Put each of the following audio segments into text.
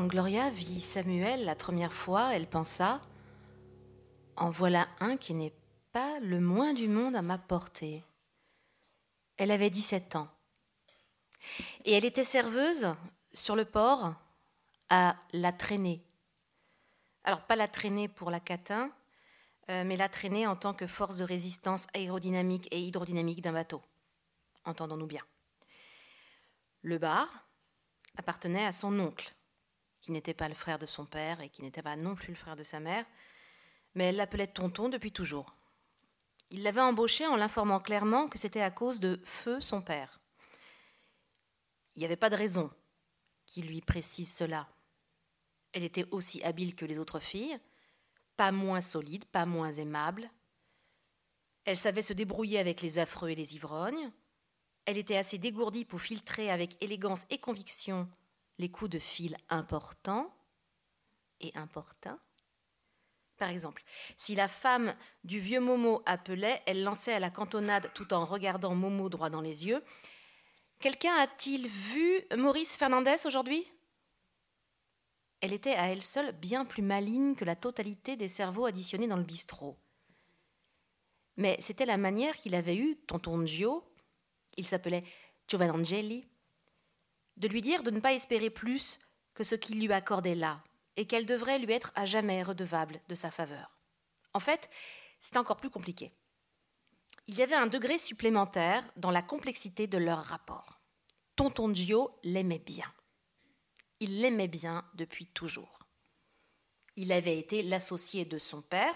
Quand Gloria vit Samuel la première fois, elle pensa En voilà un qui n'est pas le moins du monde à m'apporter. Elle avait 17 ans. Et elle était serveuse sur le port à la traînée. Alors, pas la traînée pour la catin, euh, mais la traînée en tant que force de résistance aérodynamique et hydrodynamique d'un bateau. Entendons-nous bien. Le bar appartenait à son oncle, qui n'était pas le frère de son père et qui n'était pas non plus le frère de sa mère, mais elle l'appelait tonton depuis toujours. Il l'avait embauché en l'informant clairement que c'était à cause de Feu, son père. Il n'y avait pas de raison qu'il lui précise cela. Elle était aussi habile que les autres filles, pas moins solide, pas moins aimable. Elle savait se débrouiller avec les affreux et les ivrognes. Elle était assez dégourdie pour filtrer avec élégance et conviction les coups de fil importants et importuns. Par exemple, si la femme du vieux Momo appelait, elle lançait à la cantonade tout en regardant Momo droit dans les yeux. Quelqu'un a-t-il vu Maurice Fernandez aujourd'hui? Elle était à elle seule bien plus maligne que la totalité des cerveaux additionnés dans le bistrot. Mais c'était la manière qu'il avait eue, tonton Gio, il s'appelait Giovannangeli, de lui dire de ne pas espérer plus que ce qu'il lui accordait là, et qu'elle devrait lui être à jamais redevable de sa faveur. En fait, c'est encore plus compliqué. Il y avait un degré supplémentaire dans la complexité de leur rapport. Tonton Gio l'aimait bien. Il l'aimait bien depuis toujours. Il avait été l'associé de son père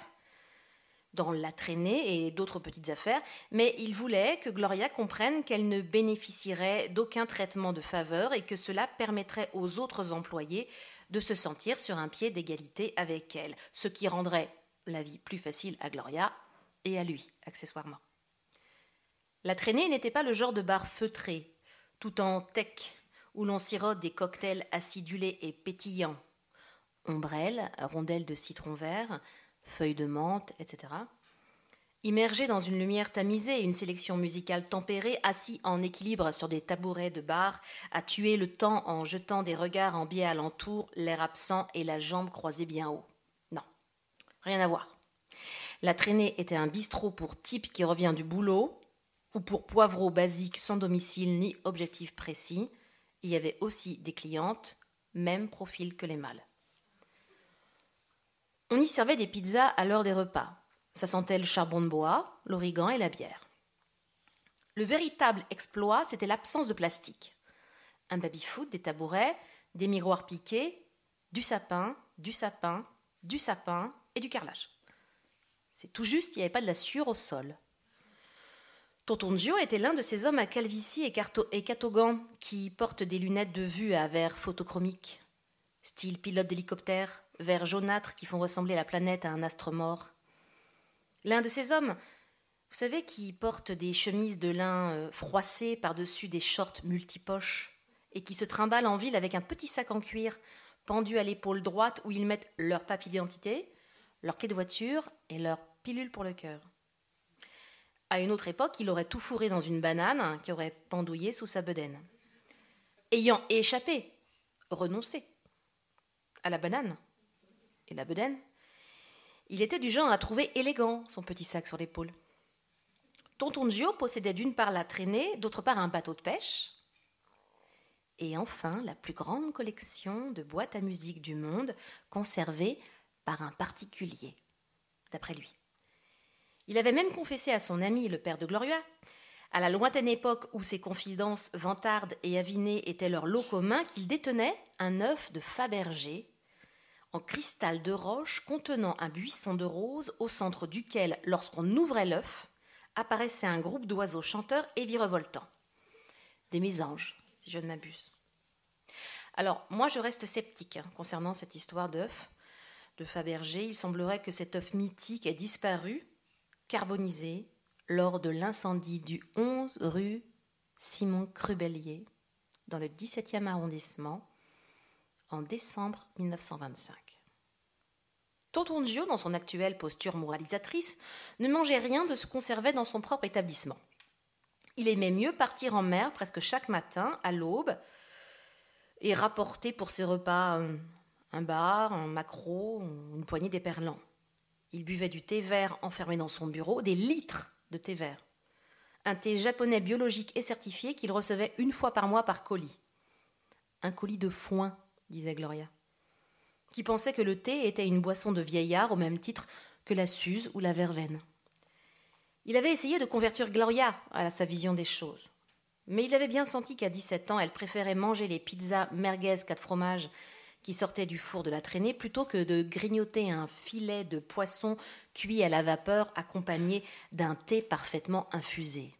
dans la traînée et d'autres petites affaires, mais il voulait que Gloria comprenne qu'elle ne bénéficierait d'aucun traitement de faveur et que cela permettrait aux autres employés de se sentir sur un pied d'égalité avec elle, ce qui rendrait la vie plus facile à Gloria et à lui, accessoirement. La traînée n'était pas le genre de bar feutré, tout en tech, où l'on sirote des cocktails acidulés et pétillants. Ombrelles, rondelles de citron vert, feuilles de menthe, etc. Immergé dans une lumière tamisée et une sélection musicale tempérée, assis en équilibre sur des tabourets de bar, à tuer le temps en jetant des regards en biais alentour, l'air absent et la jambe croisée bien haut. Non, rien à voir. La traînée était un bistrot pour type qui revient du boulot, ou pour poivreau basique sans domicile ni objectif précis. Il y avait aussi des clientes, même profil que les mâles. On y servait des pizzas à l'heure des repas. Ça sentait le charbon de bois, l'origan et la bière. Le véritable exploit, c'était l'absence de plastique. Un baby-foot, des tabourets, des miroirs piqués, du sapin, du sapin, du sapin et du carrelage. C'est tout juste, il n'y avait pas de la sueur au sol. Tonton Gio était l'un de ces hommes à calvitie et, et catogan qui portent des lunettes de vue à verre photochromique, style pilote d'hélicoptère, verre jaunâtre qui font ressembler la planète à un astre mort. L'un de ces hommes, vous savez, qui porte des chemises de lin euh, froissées par-dessus des shorts multipoches et qui se trimballent en ville avec un petit sac en cuir pendu à l'épaule droite où ils mettent leur papier d'identité, leur clé de voiture et leur pilule pour le cœur. À une autre époque, il aurait tout fourré dans une banane qui aurait pendouillé sous sa bedaine. Ayant échappé, renoncé à la banane la bedaine, il était du genre à trouver élégant son petit sac sur l'épaule. Tonton Gio possédait d'une part la traînée, d'autre part un bateau de pêche, et enfin la plus grande collection de boîtes à musique du monde conservée par un particulier, d'après lui. Il avait même confessé à son ami, le père de Gloria, à la lointaine époque où ses confidences vantardes et avinées étaient leur lot commun, qu'il détenait un œuf de Fabergé en cristal de roche contenant un buisson de roses au centre duquel, lorsqu'on ouvrait l'œuf, apparaissait un groupe d'oiseaux chanteurs et virevoltants. Des mésanges, si je ne m'abuse. Alors, moi, je reste sceptique hein, concernant cette histoire d'œuf de Fabergé. Il semblerait que cet œuf mythique ait disparu, carbonisé, lors de l'incendie du 11 rue Simon Crubellier, dans le 17e arrondissement, en décembre 1925. Tonton dans son actuelle posture moralisatrice, ne mangeait rien de ce qu'on servait dans son propre établissement. Il aimait mieux partir en mer presque chaque matin, à l'aube, et rapportait pour ses repas un, un bar, un maquereau, une poignée d'éperlans. Il buvait du thé vert enfermé dans son bureau, des litres de thé vert. Un thé japonais biologique et certifié qu'il recevait une fois par mois par colis. Un colis de foin, disait Gloria, qui pensait que le thé était une boisson de vieillard au même titre que la suze ou la verveine. Il avait essayé de convertir Gloria à sa vision des choses. Mais il avait bien senti qu'à 17 ans, elle préférait manger les pizzas merguez quatre fromages qui sortaient du four de la traînée plutôt que de grignoter un filet de poisson cuit à la vapeur accompagné d'un thé parfaitement infusé.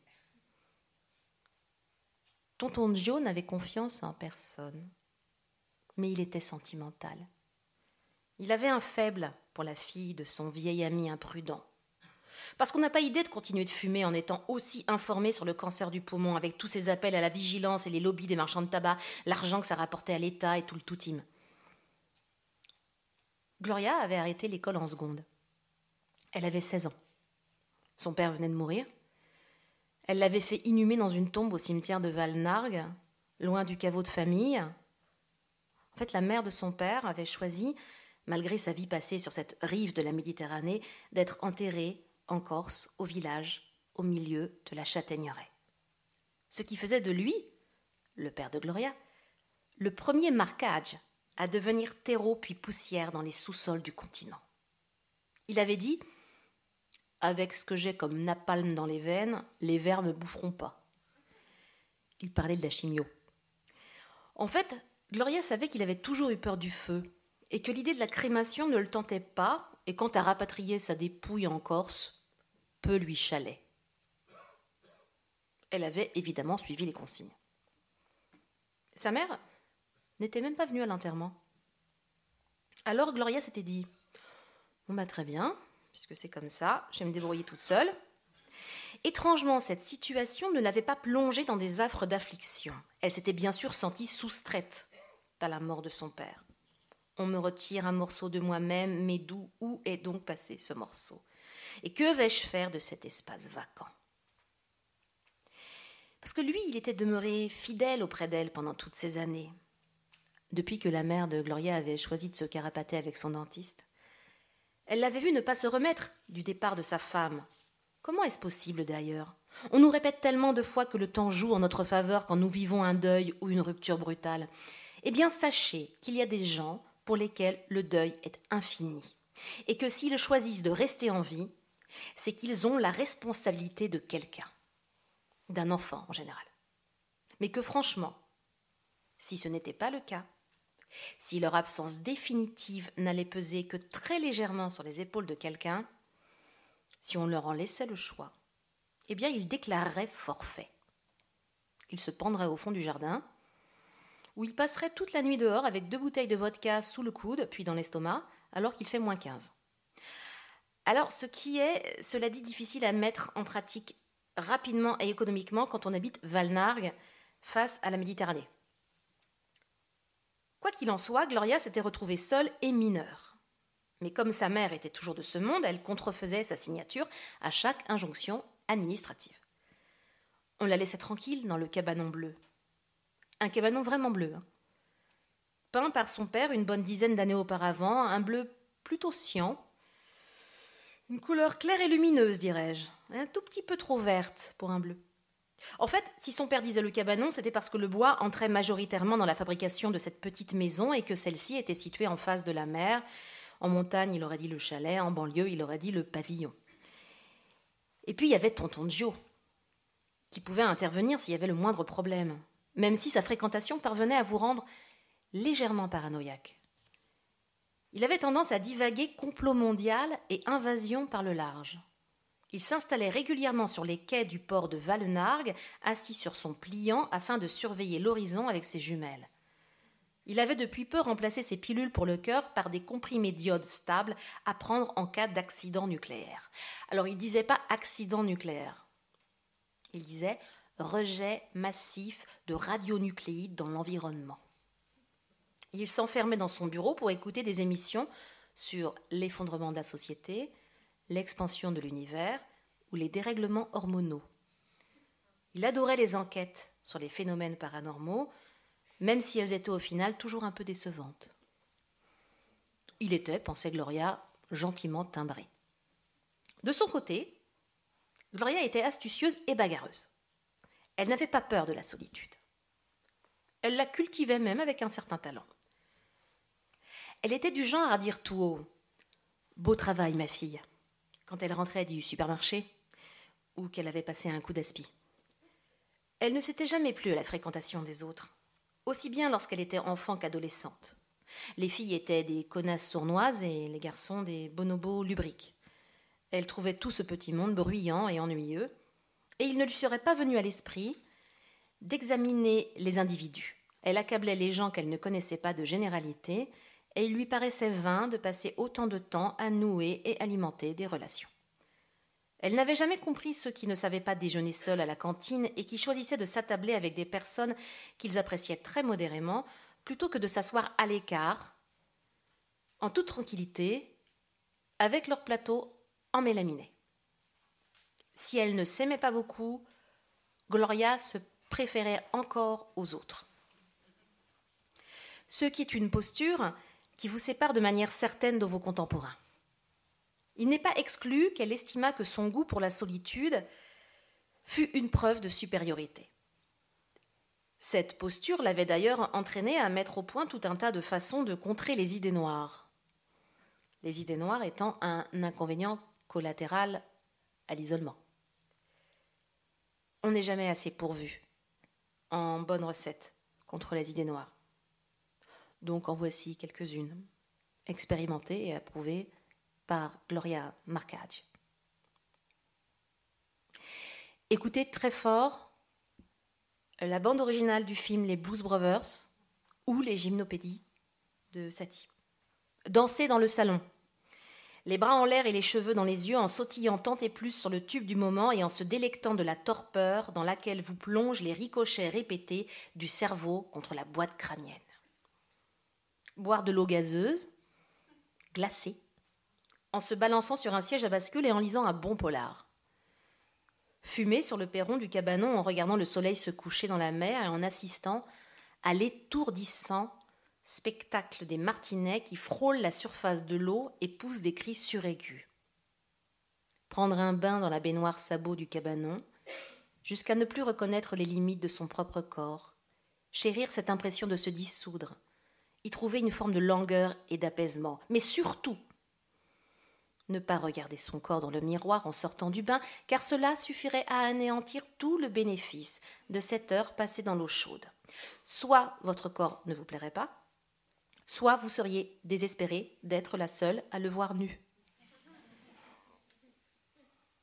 Tonton Joe n'avait confiance en personne, mais il était sentimental. Il avait un faible pour la fille de son vieil ami imprudent. Parce qu'on n'a pas idée de continuer de fumer en étant aussi informé sur le cancer du poumon, avec tous ces appels à la vigilance et les lobbies des marchands de tabac, l'argent que ça rapportait à l'État et tout le toutim. Gloria avait arrêté l'école en seconde. Elle avait 16 ans. Son père venait de mourir. Elle l'avait fait inhumer dans une tombe au cimetière de Valnargue, loin du caveau de famille. En fait, la mère de son père avait choisi, malgré sa vie passée sur cette rive de la Méditerranée, d'être enterrée en Corse, au village, au milieu de la châtaigneraie. Ce qui faisait de lui, le père de Gloria, le premier marquage à devenir terreau puis poussière dans les sous-sols du continent. Il avait dit Avec ce que j'ai comme napalm dans les veines, les vers ne boufferont pas. Il parlait de la chimio. En fait, Gloria savait qu'il avait toujours eu peur du feu et que l'idée de la crémation ne le tentait pas et quant à rapatrier sa dépouille en Corse, peu lui chalait. Elle avait évidemment suivi les consignes. Sa mère n'était même pas venue à l'enterrement. Alors Gloria s'était dit Bon, bah très bien, puisque c'est comme ça, je vais me débrouiller toute seule. Étrangement, cette situation ne l'avait pas plongée dans des affres d'affliction. Elle s'était bien sûr sentie soustraite à la mort de son père. On me retire un morceau de moi-même, mais d'où où est donc passé ce morceau? Et que vais-je faire de cet espace vacant? Parce que lui, il était demeuré fidèle auprès d'elle pendant toutes ces années depuis que la mère de Gloria avait choisi de se carapater avec son dentiste. Elle l'avait vu ne pas se remettre du départ de sa femme. Comment est-ce possible d'ailleurs? On nous répète tellement de fois que le temps joue en notre faveur quand nous vivons un deuil ou une rupture brutale. Eh bien, sachez qu'il y a des gens pour lesquels le deuil est infini, et que s'ils choisissent de rester en vie, c'est qu'ils ont la responsabilité de quelqu'un, d'un enfant en général. Mais que franchement, si ce n'était pas le cas, si leur absence définitive n'allait peser que très légèrement sur les épaules de quelqu'un, si on leur en laissait le choix, eh bien ils déclareraient forfait. Ils se pendraient au fond du jardin, où ils passeraient toute la nuit dehors avec deux bouteilles de vodka sous le coude, puis dans l'estomac, alors qu'il fait moins 15. Alors, ce qui est, cela dit, difficile à mettre en pratique rapidement et économiquement quand on habite Valnargue face à la Méditerranée. Quoi qu'il en soit, Gloria s'était retrouvée seule et mineure. Mais comme sa mère était toujours de ce monde, elle contrefaisait sa signature à chaque injonction administrative. On la laissait tranquille dans le cabanon bleu. Un cabanon vraiment bleu. Hein. Peint par son père une bonne dizaine d'années auparavant, un bleu plutôt cyan. Une couleur claire et lumineuse, dirais-je. Un tout petit peu trop verte pour un bleu. En fait, si son père disait le cabanon, c'était parce que le bois entrait majoritairement dans la fabrication de cette petite maison et que celle-ci était située en face de la mer. En montagne, il aurait dit le chalet, en banlieue, il aurait dit le pavillon. Et puis il y avait tonton Joe, qui pouvait intervenir s'il y avait le moindre problème, même si sa fréquentation parvenait à vous rendre légèrement paranoïaque. Il avait tendance à divaguer complot mondial et invasion par le large. Il s'installait régulièrement sur les quais du port de Valenargue, assis sur son pliant afin de surveiller l'horizon avec ses jumelles. Il avait depuis peu remplacé ses pilules pour le cœur par des comprimés d'iode stables à prendre en cas d'accident nucléaire. Alors il disait pas accident nucléaire. Il disait rejet massif de radionucléides dans l'environnement. Il s'enfermait dans son bureau pour écouter des émissions sur l'effondrement de la société, l'expansion de l'univers ou les dérèglements hormonaux. Il adorait les enquêtes sur les phénomènes paranormaux, même si elles étaient au final toujours un peu décevantes. Il était, pensait Gloria, gentiment timbré. De son côté, Gloria était astucieuse et bagarreuse. Elle n'avait pas peur de la solitude. Elle la cultivait même avec un certain talent. Elle était du genre à dire tout haut Beau travail, ma fille, quand elle rentrait du supermarché ou qu'elle avait passé un coup d'aspi. Elle ne s'était jamais plu à la fréquentation des autres, aussi bien lorsqu'elle était enfant qu'adolescente. Les filles étaient des connasses sournoises et les garçons des bonobos lubriques. Elle trouvait tout ce petit monde bruyant et ennuyeux, et il ne lui serait pas venu à l'esprit d'examiner les individus. Elle accablait les gens qu'elle ne connaissait pas de généralité, et il lui paraissait vain de passer autant de temps à nouer et alimenter des relations. Elle n'avait jamais compris ceux qui ne savaient pas déjeuner seuls à la cantine et qui choisissaient de s'attabler avec des personnes qu'ils appréciaient très modérément, plutôt que de s'asseoir à l'écart, en toute tranquillité, avec leur plateau en mélaminé. Si elle ne s'aimait pas beaucoup, Gloria se préférait encore aux autres. Ce qui est une posture qui vous sépare de manière certaine de vos contemporains. Il n'est pas exclu qu'elle estima que son goût pour la solitude fut une preuve de supériorité. Cette posture l'avait d'ailleurs entraînée à mettre au point tout un tas de façons de contrer les idées noires. Les idées noires étant un inconvénient collatéral à l'isolement. On n'est jamais assez pourvu en bonne recette contre les idées noires. Donc en voici quelques-unes, expérimentées et approuvées par Gloria Marcage. Écoutez très fort la bande originale du film Les Blues Brothers ou les gymnopédies de Satie. Dansez dans le salon. Les bras en l'air et les cheveux dans les yeux en sautillant tant et plus sur le tube du moment et en se délectant de la torpeur dans laquelle vous plongent les ricochets répétés du cerveau contre la boîte crânienne. Boire de l'eau gazeuse, glacée, en se balançant sur un siège à bascule et en lisant un bon polar. Fumer sur le perron du cabanon en regardant le soleil se coucher dans la mer et en assistant à l'étourdissant spectacle des martinets qui frôlent la surface de l'eau et poussent des cris suraigus. Prendre un bain dans la baignoire sabot du cabanon, jusqu'à ne plus reconnaître les limites de son propre corps, chérir cette impression de se dissoudre, y trouver une forme de langueur et d'apaisement, mais surtout ne pas regarder son corps dans le miroir en sortant du bain, car cela suffirait à anéantir tout le bénéfice de cette heure passée dans l'eau chaude. Soit votre corps ne vous plairait pas, soit vous seriez désespéré d'être la seule à le voir nu.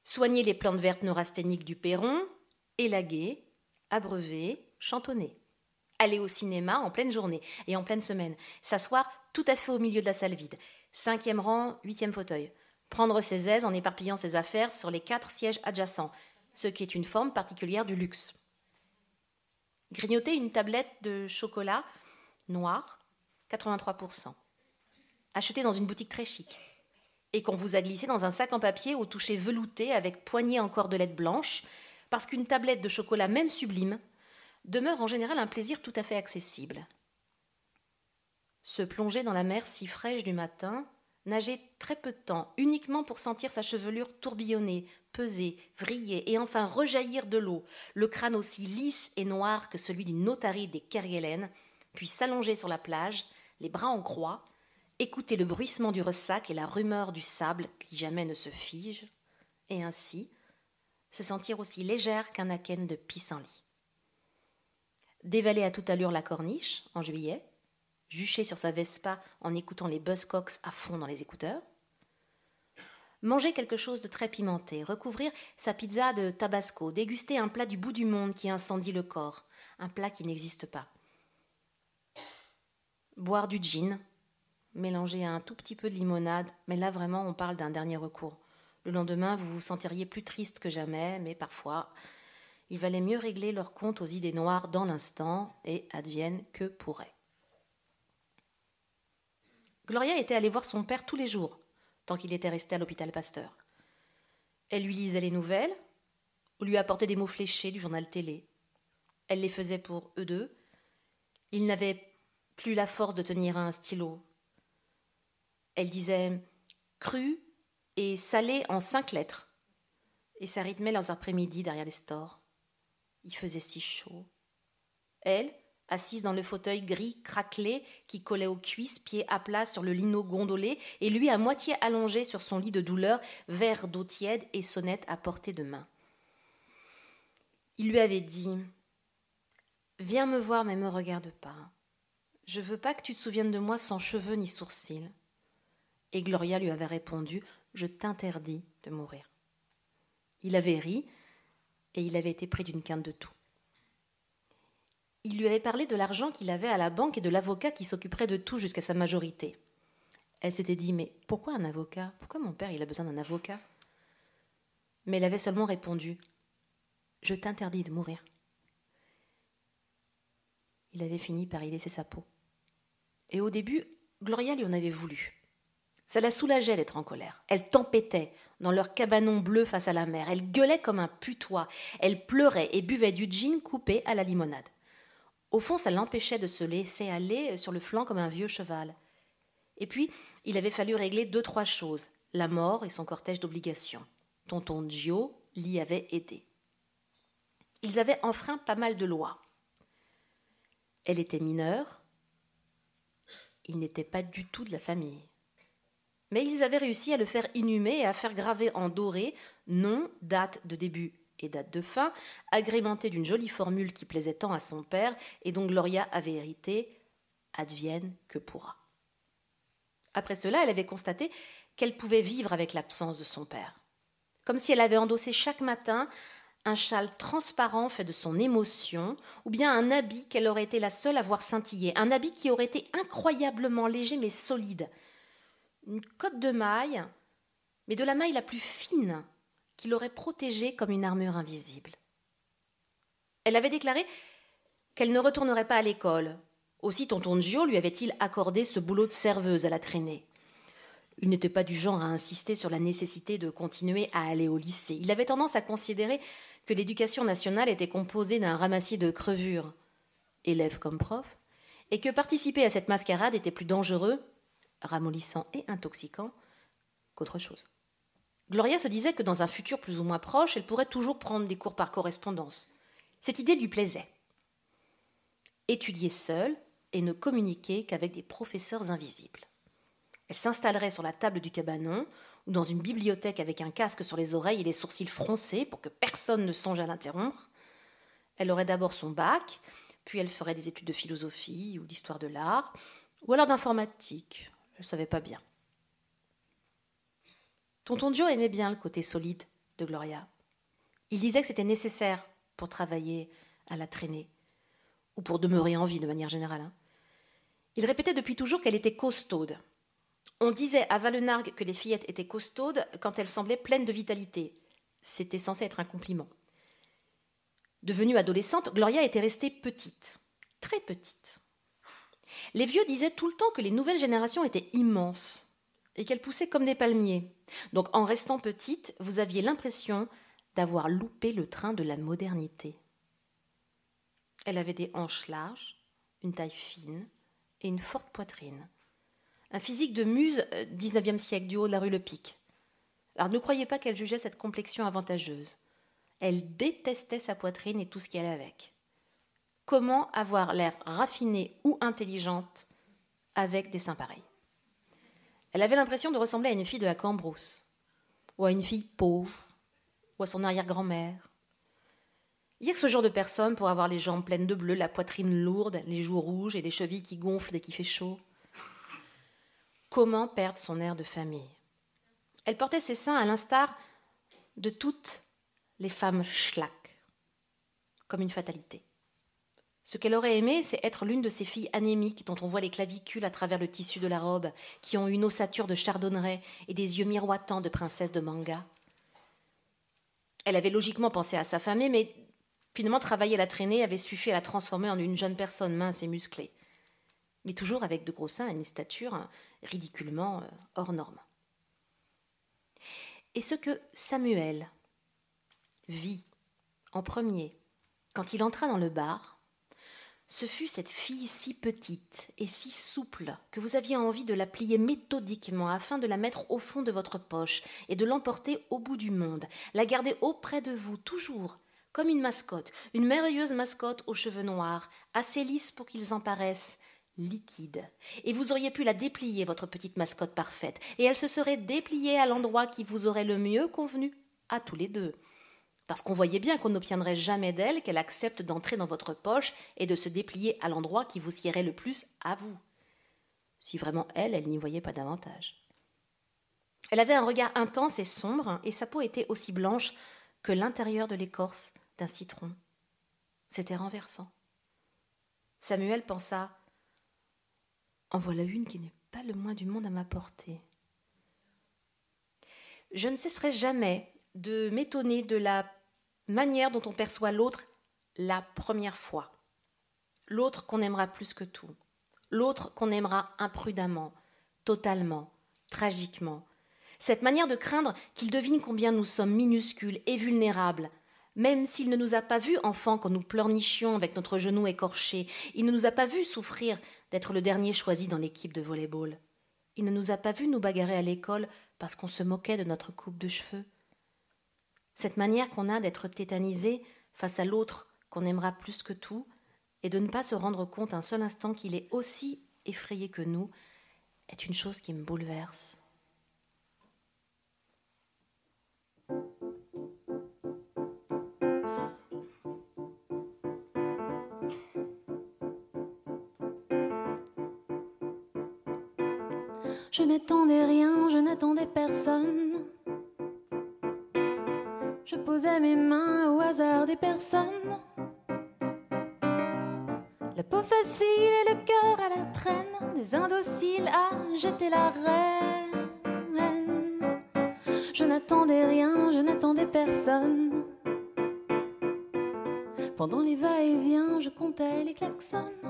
Soignez les plantes vertes neurasthéniques du perron, élaguer, abreuver, chantonner. Aller au cinéma en pleine journée et en pleine semaine, s'asseoir tout à fait au milieu de la salle vide. Cinquième rang, huitième fauteuil prendre ses aises en éparpillant ses affaires sur les quatre sièges adjacents, ce qui est une forme particulière du luxe. Grignoter une tablette de chocolat noir, 83%, acheté dans une boutique très chic, et qu'on vous a glissé dans un sac en papier au toucher velouté avec poignée en cordelette blanche, parce qu'une tablette de chocolat même sublime demeure en général un plaisir tout à fait accessible. Se plonger dans la mer si fraîche du matin, nager très peu de temps, uniquement pour sentir sa chevelure tourbillonner, peser, vriller et enfin rejaillir de l'eau, le crâne aussi lisse et noir que celui d'une notarie des Kerguelen, puis s'allonger sur la plage, les bras en croix, écouter le bruissement du ressac et la rumeur du sable qui jamais ne se fige, et ainsi se sentir aussi légère qu'un akène de pissenlit. Dévaler à toute allure la corniche, en juillet, jucher sur sa Vespa en écoutant les Buzzcocks à fond dans les écouteurs. Manger quelque chose de très pimenté, recouvrir sa pizza de tabasco, déguster un plat du bout du monde qui incendie le corps, un plat qui n'existe pas. Boire du gin, mélanger un tout petit peu de limonade, mais là vraiment on parle d'un dernier recours. Le lendemain, vous vous sentiriez plus triste que jamais, mais parfois, il valait mieux régler leur compte aux idées noires dans l'instant et advienne que pourrait. Gloria était allée voir son père tous les jours, tant qu'il était resté à l'hôpital Pasteur. Elle lui lisait les nouvelles, ou lui apportait des mots fléchés du journal télé. Elle les faisait pour eux deux, Il n'avait plus la force de tenir un stylo. Elle disait cru et salé en cinq lettres. Et ça rythmait leurs après-midi derrière les stores. Il faisait si chaud. Elle, assise dans le fauteuil gris craquelé qui collait aux cuisses, pieds à plat sur le lino gondolé, et lui à moitié allongé sur son lit de douleur, verre d'eau tiède et sonnette à portée de main. Il lui avait dit Viens me voir, mais me regarde pas. Je veux pas que tu te souviennes de moi sans cheveux ni sourcils. Et Gloria lui avait répondu Je t'interdis de mourir. Il avait ri, et il avait été pris d'une quinte de tout. Il lui avait parlé de l'argent qu'il avait à la banque et de l'avocat qui s'occuperait de tout jusqu'à sa majorité. Elle s'était dit Mais pourquoi un avocat? Pourquoi mon père il a besoin d'un avocat? Mais elle avait seulement répondu Je t'interdis de mourir. Il avait fini par y laisser sa peau. Et au début, Gloria lui en avait voulu. Ça la soulageait d'être en colère. Elle tempêtait dans leur cabanon bleu face à la mer. Elle gueulait comme un putois. Elle pleurait et buvait du gin coupé à la limonade. Au fond, ça l'empêchait de se laisser aller sur le flanc comme un vieux cheval. Et puis, il avait fallu régler deux, trois choses la mort et son cortège d'obligations. Tonton Gio l'y avait aidé. Ils avaient enfreint pas mal de lois. Elle était mineure. Il n'était pas du tout de la famille. Mais ils avaient réussi à le faire inhumer et à faire graver en doré nom, date de début et date de fin, agrémentée d'une jolie formule qui plaisait tant à son père et dont Gloria avait hérité advienne que pourra. Après cela, elle avait constaté qu'elle pouvait vivre avec l'absence de son père, comme si elle avait endossé chaque matin un châle transparent fait de son émotion, ou bien un habit qu'elle aurait été la seule à voir scintiller, un habit qui aurait été incroyablement léger mais solide, une cotte de maille, mais de la maille la plus fine, qui l'aurait protégée comme une armure invisible. Elle avait déclaré qu'elle ne retournerait pas à l'école. Aussi tonton Gio lui avait-il accordé ce boulot de serveuse à la traînée. Il n'était pas du genre à insister sur la nécessité de continuer à aller au lycée. Il avait tendance à considérer que l'éducation nationale était composée d'un ramassis de crevures, élèves comme profs, et que participer à cette mascarade était plus dangereux, ramollissant et intoxicant, qu'autre chose. Gloria se disait que dans un futur plus ou moins proche, elle pourrait toujours prendre des cours par correspondance. Cette idée lui plaisait. Étudier seule et ne communiquer qu'avec des professeurs invisibles. Elle s'installerait sur la table du cabanon dans une bibliothèque avec un casque sur les oreilles et les sourcils froncés pour que personne ne songe à l'interrompre. Elle aurait d'abord son bac, puis elle ferait des études de philosophie ou d'histoire de l'art, ou alors d'informatique. Elle ne savait pas bien. Tonton Joe aimait bien le côté solide de Gloria. Il disait que c'était nécessaire pour travailler à la traînée, ou pour demeurer en vie de manière générale. Hein. Il répétait depuis toujours qu'elle était costaude. On disait à Valenargue que les fillettes étaient costaudes quand elles semblaient pleines de vitalité. C'était censé être un compliment. Devenue adolescente, Gloria était restée petite, très petite. Les vieux disaient tout le temps que les nouvelles générations étaient immenses et qu'elles poussaient comme des palmiers. Donc en restant petite, vous aviez l'impression d'avoir loupé le train de la modernité. Elle avait des hanches larges, une taille fine et une forte poitrine. Un physique de muse XIXe euh, siècle du haut de la rue Le Pic. Alors ne croyez pas qu'elle jugeait cette complexion avantageuse. Elle détestait sa poitrine et tout ce qui allait avec. Comment avoir l'air raffinée ou intelligente avec des seins pareils? Elle avait l'impression de ressembler à une fille de la Cambrousse, ou à une fille pauvre, ou à son arrière-grand-mère. Il y a que ce genre de personne pour avoir les jambes pleines de bleu, la poitrine lourde, les joues rouges et les chevilles qui gonflent dès qu'il fait chaud. Comment perdre son air de famille Elle portait ses seins à l'instar de toutes les femmes schlack, comme une fatalité. Ce qu'elle aurait aimé, c'est être l'une de ces filles anémiques dont on voit les clavicules à travers le tissu de la robe, qui ont une ossature de chardonneret et des yeux miroitants de princesse de manga. Elle avait logiquement pensé à sa famille, mais finalement travailler à la traînée avait suffi à la transformer en une jeune personne mince et musclée, mais toujours avec de gros seins et une stature ridiculement euh, hors norme. Et ce que Samuel vit en premier quand il entra dans le bar, Ce fut cette fille si petite et si souple que vous aviez envie de la plier méthodiquement afin de la mettre au fond de votre poche et de l'emporter au bout du monde, la garder auprès de vous toujours, comme une mascotte, une merveilleuse mascotte aux cheveux noirs, assez lisse pour qu'ils en paraissent liquides. Et vous auriez pu la déplier, votre petite mascotte parfaite, et elle se serait dépliée à l'endroit qui vous aurait le mieux convenu, à tous les deux parce qu'on voyait bien qu'on n'obtiendrait jamais d'elle qu'elle accepte d'entrer dans votre poche et de se déplier à l'endroit qui vous siérait le plus à vous. Si vraiment elle, elle n'y voyait pas davantage. Elle avait un regard intense et sombre, et sa peau était aussi blanche que l'intérieur de l'écorce d'un citron. C'était renversant. Samuel pensa En voilà une qui n'est pas le moins du monde à ma portée. Je ne cesserai jamais de m'étonner de la manière dont on perçoit l'autre la première fois. L'autre qu'on aimera plus que tout. L'autre qu'on aimera imprudemment, totalement, tragiquement. Cette manière de craindre qu'il devine combien nous sommes minuscules et vulnérables, même s'il ne nous a pas vus enfants quand nous pleurnichions avec notre genou écorché, il ne nous a pas vus souffrir d'être le dernier choisi dans l'équipe de volleyball. Il ne nous a pas vus nous bagarrer à l'école parce qu'on se moquait de notre coupe de cheveux. Cette manière qu'on a d'être tétanisé face à l'autre qu'on aimera plus que tout, et de ne pas se rendre compte un seul instant qu'il est aussi effrayé que nous, est une chose qui me bouleverse. N'attendais rien, je n'attendais personne. Je posais mes mains au hasard des personnes. La peau facile et le cœur à la traîne, des indociles à jeter la reine. Je n'attendais rien, je n'attendais personne. Pendant les va-et-vient, je comptais les klaxons.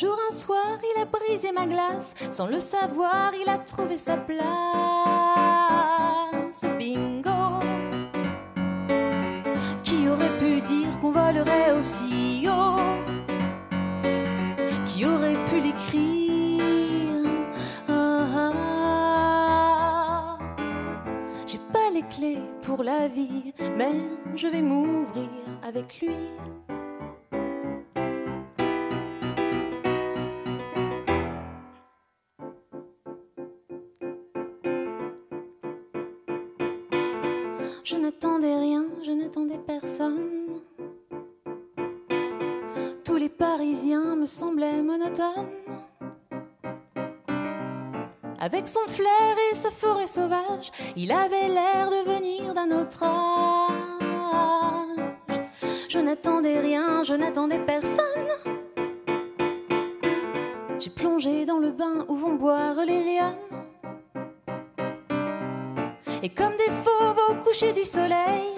Jour, un soir, il a brisé ma glace. Sans le savoir, il a trouvé sa place bingo. Qui aurait pu dire qu'on volerait aussi haut? Qui aurait pu l'écrire? Ah, ah, ah. J'ai pas les clés pour la vie, mais je vais m'ouvrir avec lui. Avec son flair et sa forêt sauvage, il avait l'air de venir d'un autre âge. Je n'attendais rien, je n'attendais personne. J'ai plongé dans le bain où vont boire les lions. Et comme des fauves au coucher du soleil,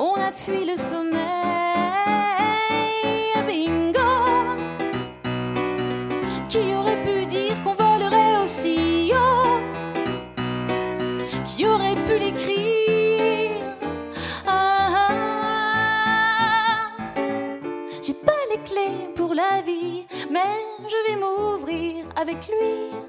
on a fui le sommeil. Bingo! Qui aurait avec lui.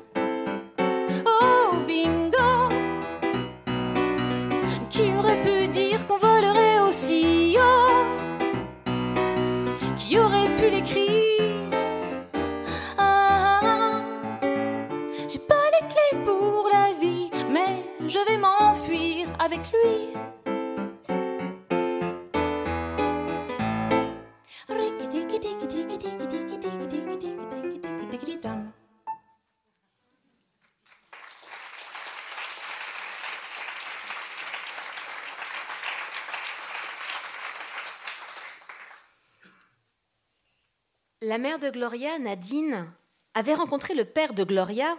La mère de Gloria, Nadine, avait rencontré le père de Gloria,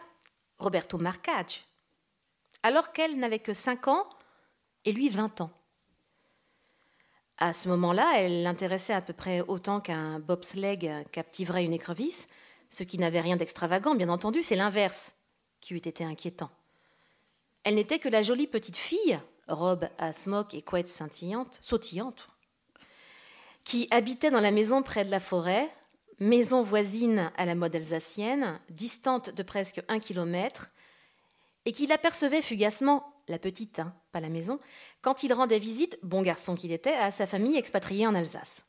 Roberto Marcage, alors qu'elle n'avait que 5 ans et lui 20 ans. À ce moment-là, elle l'intéressait à peu près autant qu'un bobsleigh captiverait une écrevisse, ce qui n'avait rien d'extravagant, bien entendu, c'est l'inverse qui eût été inquiétant. Elle n'était que la jolie petite fille, robe à smock et couette scintillante, sautillante, qui habitait dans la maison près de la forêt, maison voisine à la mode alsacienne, distante de presque un kilomètre, et qu'il apercevait fugacement, la petite, hein, pas la maison, quand il rendait visite, bon garçon qu'il était, à sa famille expatriée en Alsace.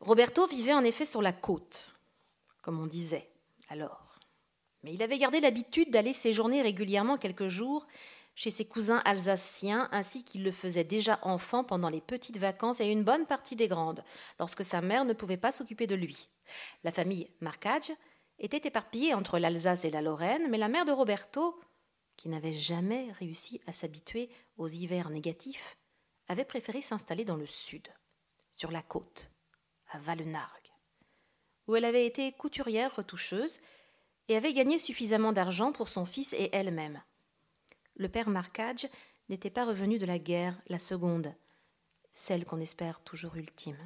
Roberto vivait en effet sur la côte, comme on disait alors. Mais il avait gardé l'habitude d'aller séjourner régulièrement quelques jours chez ses cousins alsaciens, ainsi qu'il le faisait déjà enfant pendant les petites vacances et une bonne partie des grandes, lorsque sa mère ne pouvait pas s'occuper de lui. La famille Marcage était éparpillée entre l'Alsace et la Lorraine, mais la mère de Roberto, qui n'avait jamais réussi à s'habituer aux hivers négatifs, avait préféré s'installer dans le sud, sur la côte, à Valenargue, où elle avait été couturière retoucheuse et avait gagné suffisamment d'argent pour son fils et elle-même. Le père Marcage n'était pas revenu de la guerre, la seconde, celle qu'on espère toujours ultime.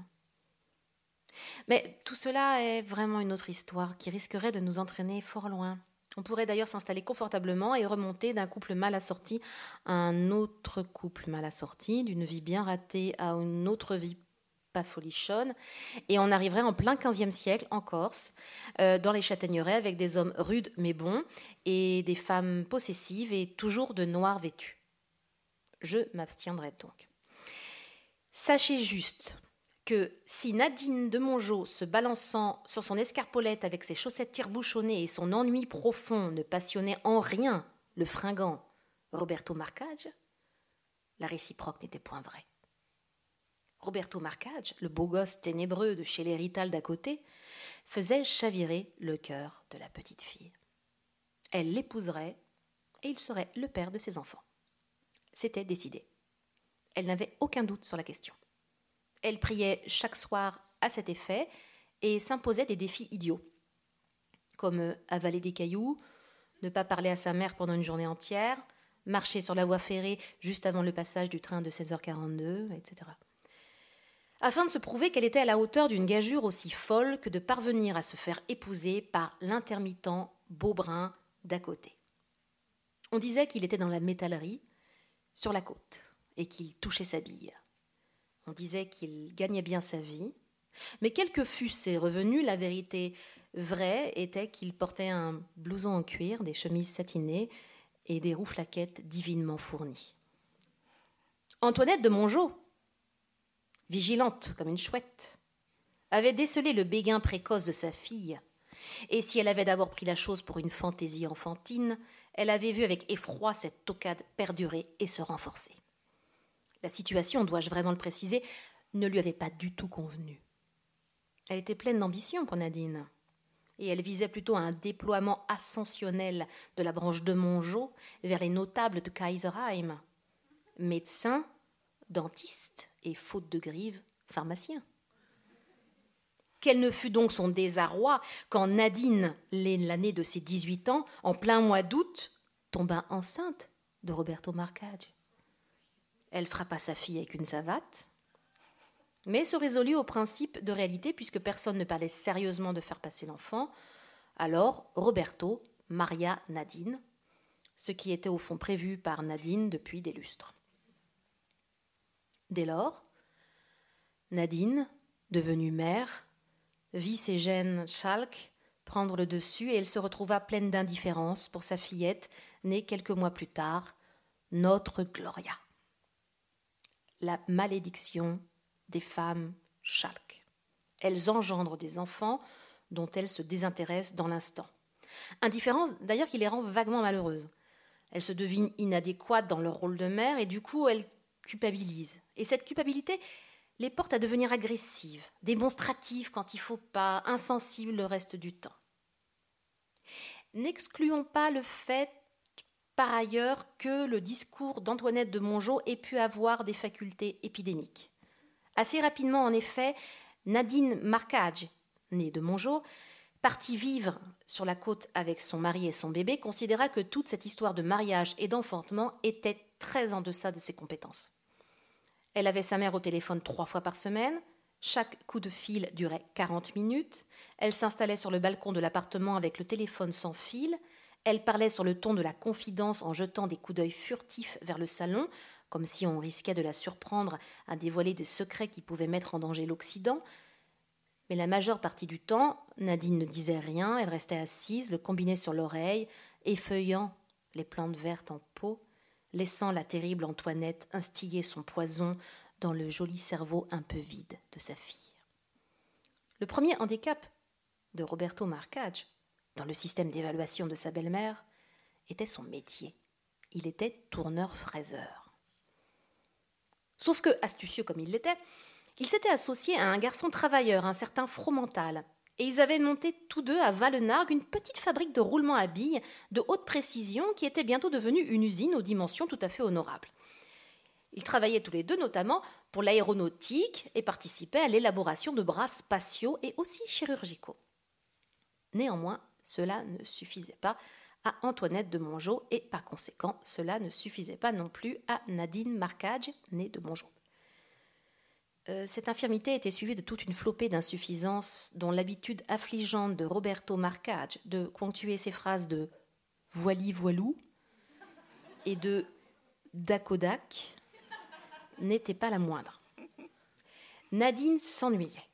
Mais tout cela est vraiment une autre histoire qui risquerait de nous entraîner fort loin. On pourrait d'ailleurs s'installer confortablement et remonter d'un couple mal assorti à un autre couple mal assorti, d'une vie bien ratée à une autre vie pas folichonne, et on arriverait en plein XVe siècle en Corse, euh, dans les châtaigneraies, avec des hommes rudes mais bons, et des femmes possessives et toujours de noir vêtues. Je m'abstiendrai donc. Sachez juste que si Nadine de Mongeau, se balançant sur son escarpolette avec ses chaussettes tire-bouchonnées et son ennui profond, ne passionnait en rien le fringant Roberto Marcage, la réciproque n'était point vraie. Roberto Marcage, le beau gosse ténébreux de chez les d'à côté, faisait chavirer le cœur de la petite fille. Elle l'épouserait et il serait le père de ses enfants. C'était décidé. Elle n'avait aucun doute sur la question. Elle priait chaque soir à cet effet et s'imposait des défis idiots, comme avaler des cailloux, ne pas parler à sa mère pendant une journée entière, marcher sur la voie ferrée juste avant le passage du train de 16h42, etc. Afin de se prouver qu'elle était à la hauteur d'une gageure aussi folle que de parvenir à se faire épouser par l'intermittent Beaubrun d'à côté. On disait qu'il était dans la métallerie, sur la côte, et qu'il touchait sa bille. On disait qu'il gagnait bien sa vie, mais quels que fussent ses revenus, la vérité vraie était qu'il portait un blouson en cuir, des chemises satinées et des rouflaquettes divinement fournies. Antoinette de Mongeau, vigilante comme une chouette, avait décelé le béguin précoce de sa fille, et si elle avait d'abord pris la chose pour une fantaisie enfantine, elle avait vu avec effroi cette tocade perdurer et se renforcer. La situation, dois-je vraiment le préciser, ne lui avait pas du tout convenu. Elle était pleine d'ambition pour Nadine, et elle visait plutôt un déploiement ascensionnel de la branche de Mongeau vers les notables de Kaiserheim. Médecin, dentiste et, faute de grive, pharmacien. Quel ne fut donc son désarroi quand Nadine, l'année de ses 18 ans, en plein mois d'août, tomba enceinte de Roberto Marcage. Elle frappa sa fille avec une savate, mais se résolut au principe de réalité puisque personne ne parlait sérieusement de faire passer l'enfant. Alors Roberto maria Nadine, ce qui était au fond prévu par Nadine depuis des lustres. Dès lors, Nadine, devenue mère, vit ses gènes Schalk prendre le dessus et elle se retrouva pleine d'indifférence pour sa fillette, née quelques mois plus tard, notre Gloria la malédiction des femmes Schalk. Elles engendrent des enfants dont elles se désintéressent dans l'instant. Indifférence d'ailleurs qui les rend vaguement malheureuses. Elles se devinent inadéquates dans leur rôle de mère et du coup elles culpabilisent. Et cette culpabilité les porte à devenir agressives, démonstratives quand il faut pas, insensibles le reste du temps. N'excluons pas le fait par ailleurs que le discours d'Antoinette de Mongeau ait pu avoir des facultés épidémiques. Assez rapidement, en effet, Nadine Marcage, née de Mongeau, partie vivre sur la côte avec son mari et son bébé, considéra que toute cette histoire de mariage et d'enfantement était très en deçà de ses compétences. Elle avait sa mère au téléphone trois fois par semaine, chaque coup de fil durait 40 minutes, elle s'installait sur le balcon de l'appartement avec le téléphone sans fil, elle parlait sur le ton de la confidence en jetant des coups d'œil furtifs vers le salon, comme si on risquait de la surprendre à dévoiler des secrets qui pouvaient mettre en danger l'Occident. Mais la majeure partie du temps, Nadine ne disait rien, elle restait assise, le combiné sur l'oreille, effeuillant les plantes vertes en pot, laissant la terrible Antoinette instiller son poison dans le joli cerveau un peu vide de sa fille. Le premier handicap de Roberto Marcage, dans le système d'évaluation de sa belle-mère, était son métier. Il était tourneur-fraiseur. Sauf que, astucieux comme il l'était, il s'était associé à un garçon travailleur, un certain Fromental, et ils avaient monté tous deux à Valenargues une petite fabrique de roulement à billes de haute précision qui était bientôt devenue une usine aux dimensions tout à fait honorables. Ils travaillaient tous les deux notamment pour l'aéronautique et participaient à l'élaboration de bras spatiaux et aussi chirurgicaux. Néanmoins, cela ne suffisait pas à Antoinette de Mongeau et par conséquent, cela ne suffisait pas non plus à Nadine Marcage, née de Mongeau. Euh, cette infirmité était suivie de toute une flopée d'insuffisances dont l'habitude affligeante de Roberto Marcage de ponctuer ses phrases de voili voilou et de dakodak n'était pas la moindre. Nadine s'ennuyait.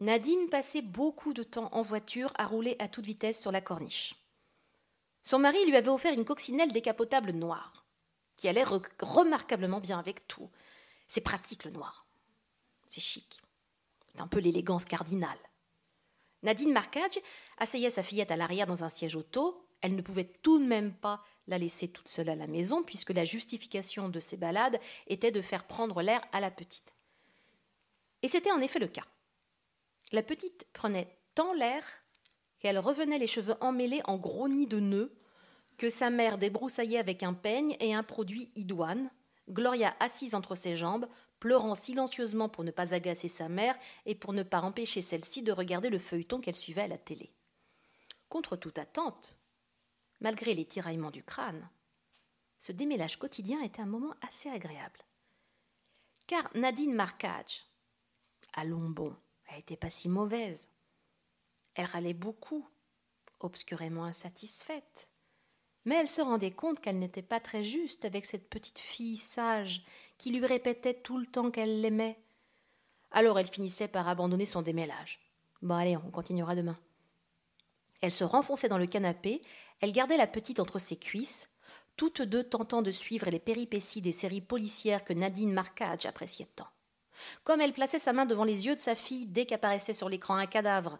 Nadine passait beaucoup de temps en voiture à rouler à toute vitesse sur la corniche. Son mari lui avait offert une coccinelle décapotable noire, qui allait remarquablement bien avec tout. C'est pratique le noir. C'est chic. C'est un peu l'élégance cardinale. Nadine Marcage asseyait sa fillette à l'arrière dans un siège auto. Elle ne pouvait tout de même pas la laisser toute seule à la maison, puisque la justification de ses balades était de faire prendre l'air à la petite. Et c'était en effet le cas. La petite prenait tant l'air qu'elle revenait les cheveux emmêlés en gros nids de nœuds, que sa mère débroussaillait avec un peigne et un produit idoine, Gloria assise entre ses jambes, pleurant silencieusement pour ne pas agacer sa mère et pour ne pas empêcher celle-ci de regarder le feuilleton qu'elle suivait à la télé. Contre toute attente, malgré les tiraillements du crâne, ce démêlage quotidien était un moment assez agréable. Car Nadine Marcage, allons bon, elle n'était pas si mauvaise. Elle râlait beaucoup, obscurément insatisfaite. Mais elle se rendait compte qu'elle n'était pas très juste avec cette petite fille sage qui lui répétait tout le temps qu'elle l'aimait. Alors elle finissait par abandonner son démêlage. Bon allez, on continuera demain. Elle se renfonçait dans le canapé, elle gardait la petite entre ses cuisses, toutes deux tentant de suivre les péripéties des séries policières que Nadine Marcage appréciait tant. Comme elle plaçait sa main devant les yeux de sa fille dès qu'apparaissait sur l'écran un cadavre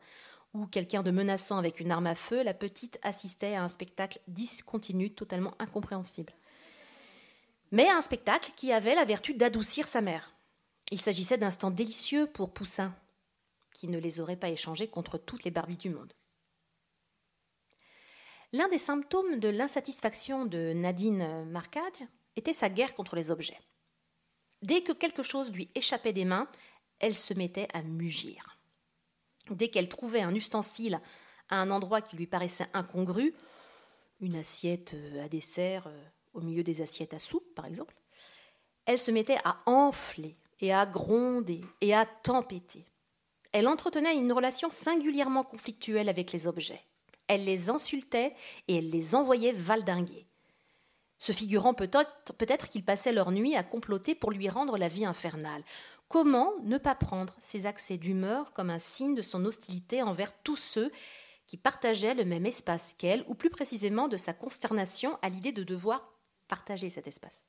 ou quelqu'un de menaçant avec une arme à feu, la petite assistait à un spectacle discontinu totalement incompréhensible. Mais un spectacle qui avait la vertu d'adoucir sa mère. Il s'agissait d'instants délicieux pour Poussin, qui ne les aurait pas échangés contre toutes les barbies du monde. L'un des symptômes de l'insatisfaction de Nadine Marcade était sa guerre contre les objets. Dès que quelque chose lui échappait des mains, elle se mettait à mugir. Dès qu'elle trouvait un ustensile à un endroit qui lui paraissait incongru, une assiette euh, à dessert euh, au milieu des assiettes à soupe, par exemple, elle se mettait à enfler et à gronder et à tempêter. Elle entretenait une relation singulièrement conflictuelle avec les objets. Elle les insultait et elle les envoyait valdinguer, se figurant peut-être peut qu'ils passaient leur nuit à comploter pour lui rendre la vie infernale, Comment ne pas prendre ces accès d'humeur comme un signe de son hostilité envers tous ceux qui partageaient le même espace qu'elle, ou plus précisément de sa consternation à l'idée de devoir partager cet espace?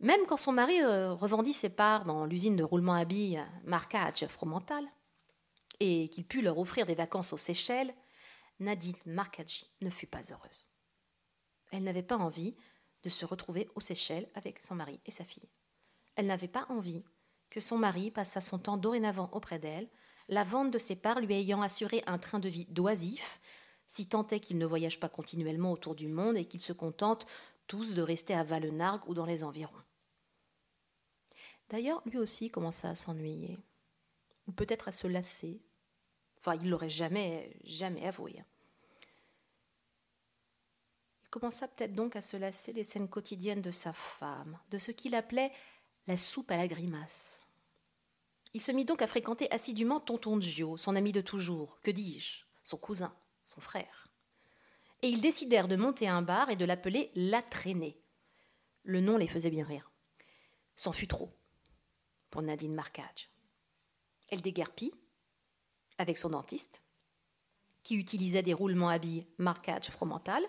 Même quand son mari euh, revendit ses parts dans l'usine de roulement à billes Marcage Fromental, et qu'il put leur offrir des vacances aux Seychelles, Nadine Marcaggi ne fut pas heureuse. Elle n'avait pas envie de se retrouver aux Seychelles avec son mari et sa fille. Elle n'avait pas envie que son mari passât son temps dorénavant auprès d'elle, la vente de ses parts lui ayant assuré un train de vie d'oisif, si tant est qu'il ne voyage pas continuellement autour du monde et qu'ils se contentent tous de rester à Valenargue ou dans les environs. D'ailleurs, lui aussi commença à s'ennuyer, ou peut-être à se lasser. Enfin, il l'aurait jamais, jamais avoué. Il commença peut-être donc à se lasser des scènes quotidiennes de sa femme, de ce qu'il appelait la soupe à la grimace. Il se mit donc à fréquenter assidûment Tonton Gio, son ami de toujours, que dis-je, son cousin, son frère. Et ils décidèrent de monter un bar et de l'appeler La Traînée. Le nom les faisait bien rire. C'en fut trop pour Nadine Marcage. Elle déguerpit avec son dentiste, qui utilisait des roulements à billes Marcage fromental,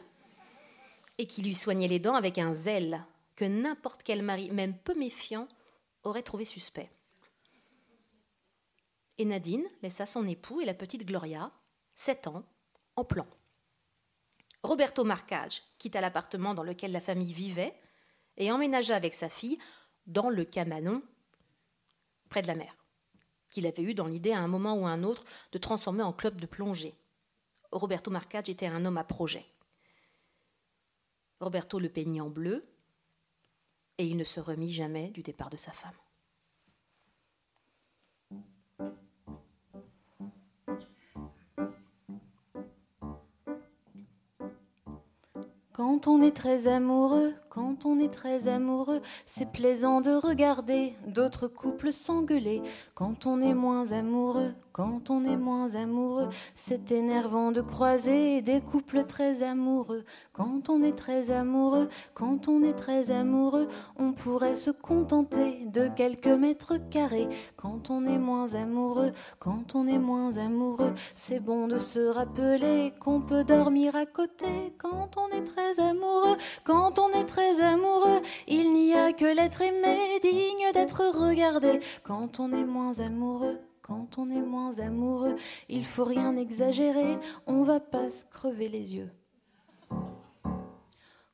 et qui lui soignait les dents avec un zèle que n'importe quel mari, même peu méfiant, aurait trouvé suspect. Et Nadine laissa son époux et la petite Gloria, sept ans, en plan. Roberto Marcage quitta l'appartement dans lequel la famille vivait et emménagea avec sa fille dans le Camanon, près de la mer, qu'il avait eu dans l'idée à un moment ou à un autre de transformer en club de plongée. Roberto Marcage était un homme à projet. Roberto le peignit en bleu, et il ne se remit jamais du départ de sa femme. Quand on est très amoureux, quand on est très amoureux, c'est plaisant de regarder d'autres couples s'engueuler. Quand on est moins amoureux, quand on est moins amoureux, c'est énervant de croiser des couples très amoureux. Quand on est très amoureux, quand on est très amoureux, on pourrait se contenter de quelques mètres carrés. Quand on est moins amoureux, quand on est moins amoureux, c'est bon de se rappeler qu'on peut dormir à côté. Quand on est très amoureux, quand on est très amoureux, il n'y a que l'être aimé digne d'être regardé. Quand on est moins amoureux, quand on est moins amoureux, il faut rien exagérer, on va pas se crever les yeux.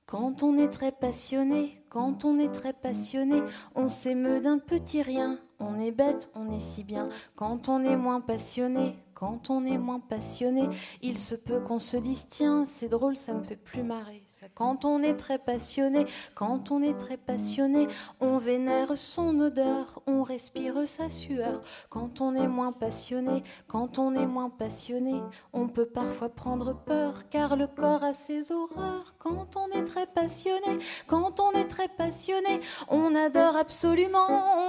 Quand on est très passionné, quand on est très passionné, on s'émeut d'un petit rien. On est bête, on est si bien. Quand on est moins passionné, quand on est moins passionné, il se peut qu'on se dise tiens, c'est drôle, ça me fait plus marrer. Quand on est très passionné, quand on est très passionné, on vénère son odeur, on respire sa sueur. Quand on est moins passionné, quand on est moins passionné, on peut parfois prendre peur car le corps a ses horreurs. Quand on est très passionné, quand on est très passionné, on adore absolument,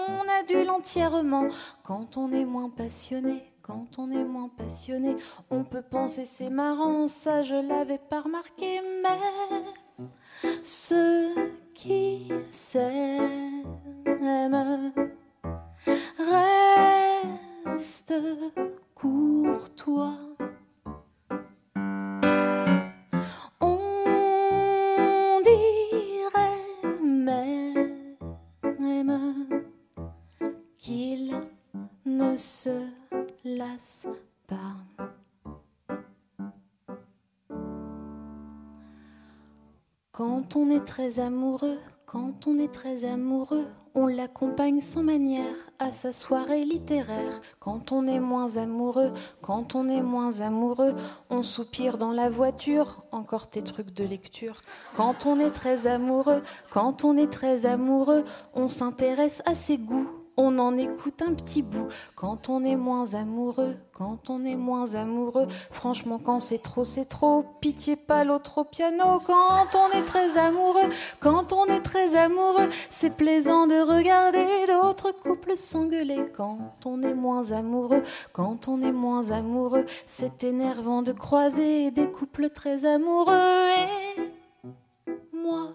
on adule entièrement. Quand on est moins passionné, quand on est moins passionné, on peut penser c'est marrant, ça je l'avais pas remarqué, mais ceux qui s'aiment restent courtois. Quand on est très amoureux, quand on est très amoureux, on l'accompagne sans manière à sa soirée littéraire. Quand on est moins amoureux, quand on est moins amoureux, on soupire dans la voiture, encore tes trucs de lecture. Quand on est très amoureux, quand on est très amoureux, on s'intéresse à ses goûts on en écoute un petit bout. Quand on est moins amoureux, quand on est moins amoureux, franchement, quand c'est trop, c'est trop. Pitié pas l'autre au piano. Quand on est très amoureux, quand on est très amoureux, c'est plaisant de regarder d'autres couples s'engueuler. Quand on est moins amoureux, quand on est moins amoureux, c'est énervant de croiser des couples très amoureux. Et moi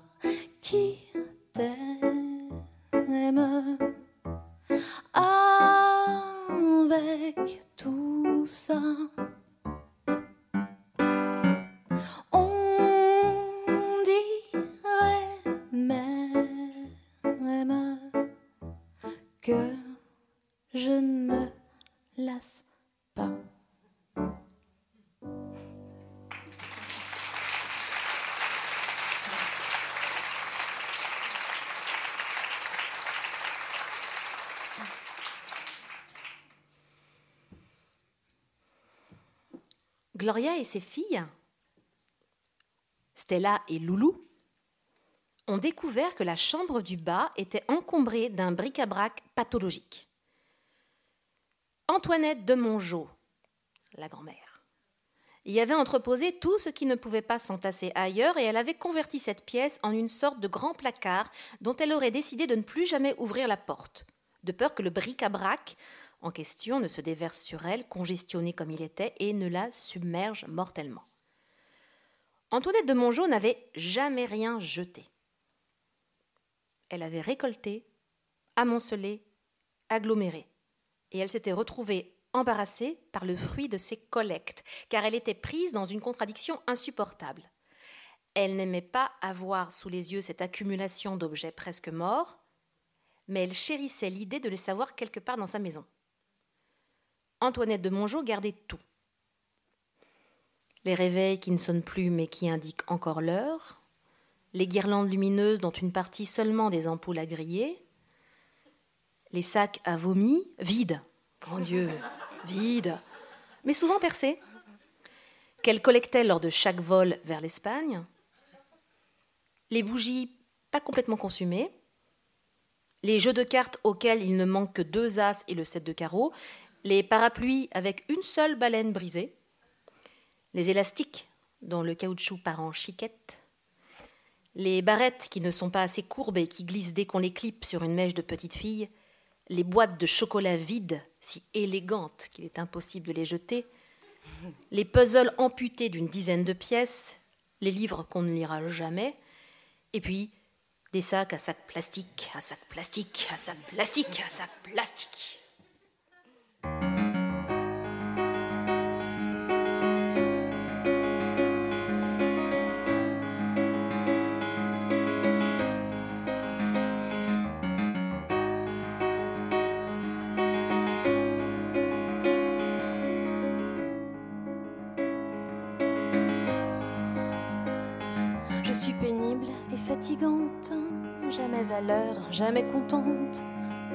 qui t'aime? Avec tout ça. Gloria et ses filles, Stella et Loulou, ont découvert que la chambre du bas était encombrée d'un bric-à-brac pathologique. Antoinette de Mongeau, la grand-mère, y avait entreposé tout ce qui ne pouvait pas s'entasser ailleurs et elle avait converti cette pièce en une sorte de grand placard dont elle aurait décidé de ne plus jamais ouvrir la porte, de peur que le bric-à-brac en question ne se déverse sur elle, congestionnée comme il était, et ne la submerge mortellement. Antoinette de Mongeau n'avait jamais rien jeté. elle avait récolté, amoncelé, aggloméré. Et elle s'était retrouvée embarrassée par le fruit de ses collectes, car elle était prise dans une contradiction insupportable. Elle n'aimait pas avoir sous les yeux cette accumulation d'objets presque morts, mais elle chérissait l'idée de les savoir quelque part dans sa maison. Antoinette de Mongeau gardait tout. Les réveils qui ne sonnent plus mais qui indiquent encore l'heure, les guirlandes lumineuses dont une partie seulement des ampoules a grillé, les sacs à vomi, vides, grand Dieu, vides, mais souvent percés, qu'elle collectait lors de chaque vol vers l'Espagne, les bougies pas complètement consumées, les jeux de cartes auxquels il ne manque que deux as et le set de carreaux, les parapluies avec une seule baleine brisée, les élastiques dont le caoutchouc part en chiquette, les barrettes qui ne sont pas assez courbes et qui glissent dès qu'on les clip sur une mèche de petite fille, les boîtes de chocolat vides, si élégantes qu'il est impossible de les jeter, les puzzles amputés d'une dizaine de pièces, les livres qu'on ne lira jamais, et puis des sacs à sacs plastique, à sacs plastique, à sacs plastique, à sacs plastique. À l'heure, jamais contente.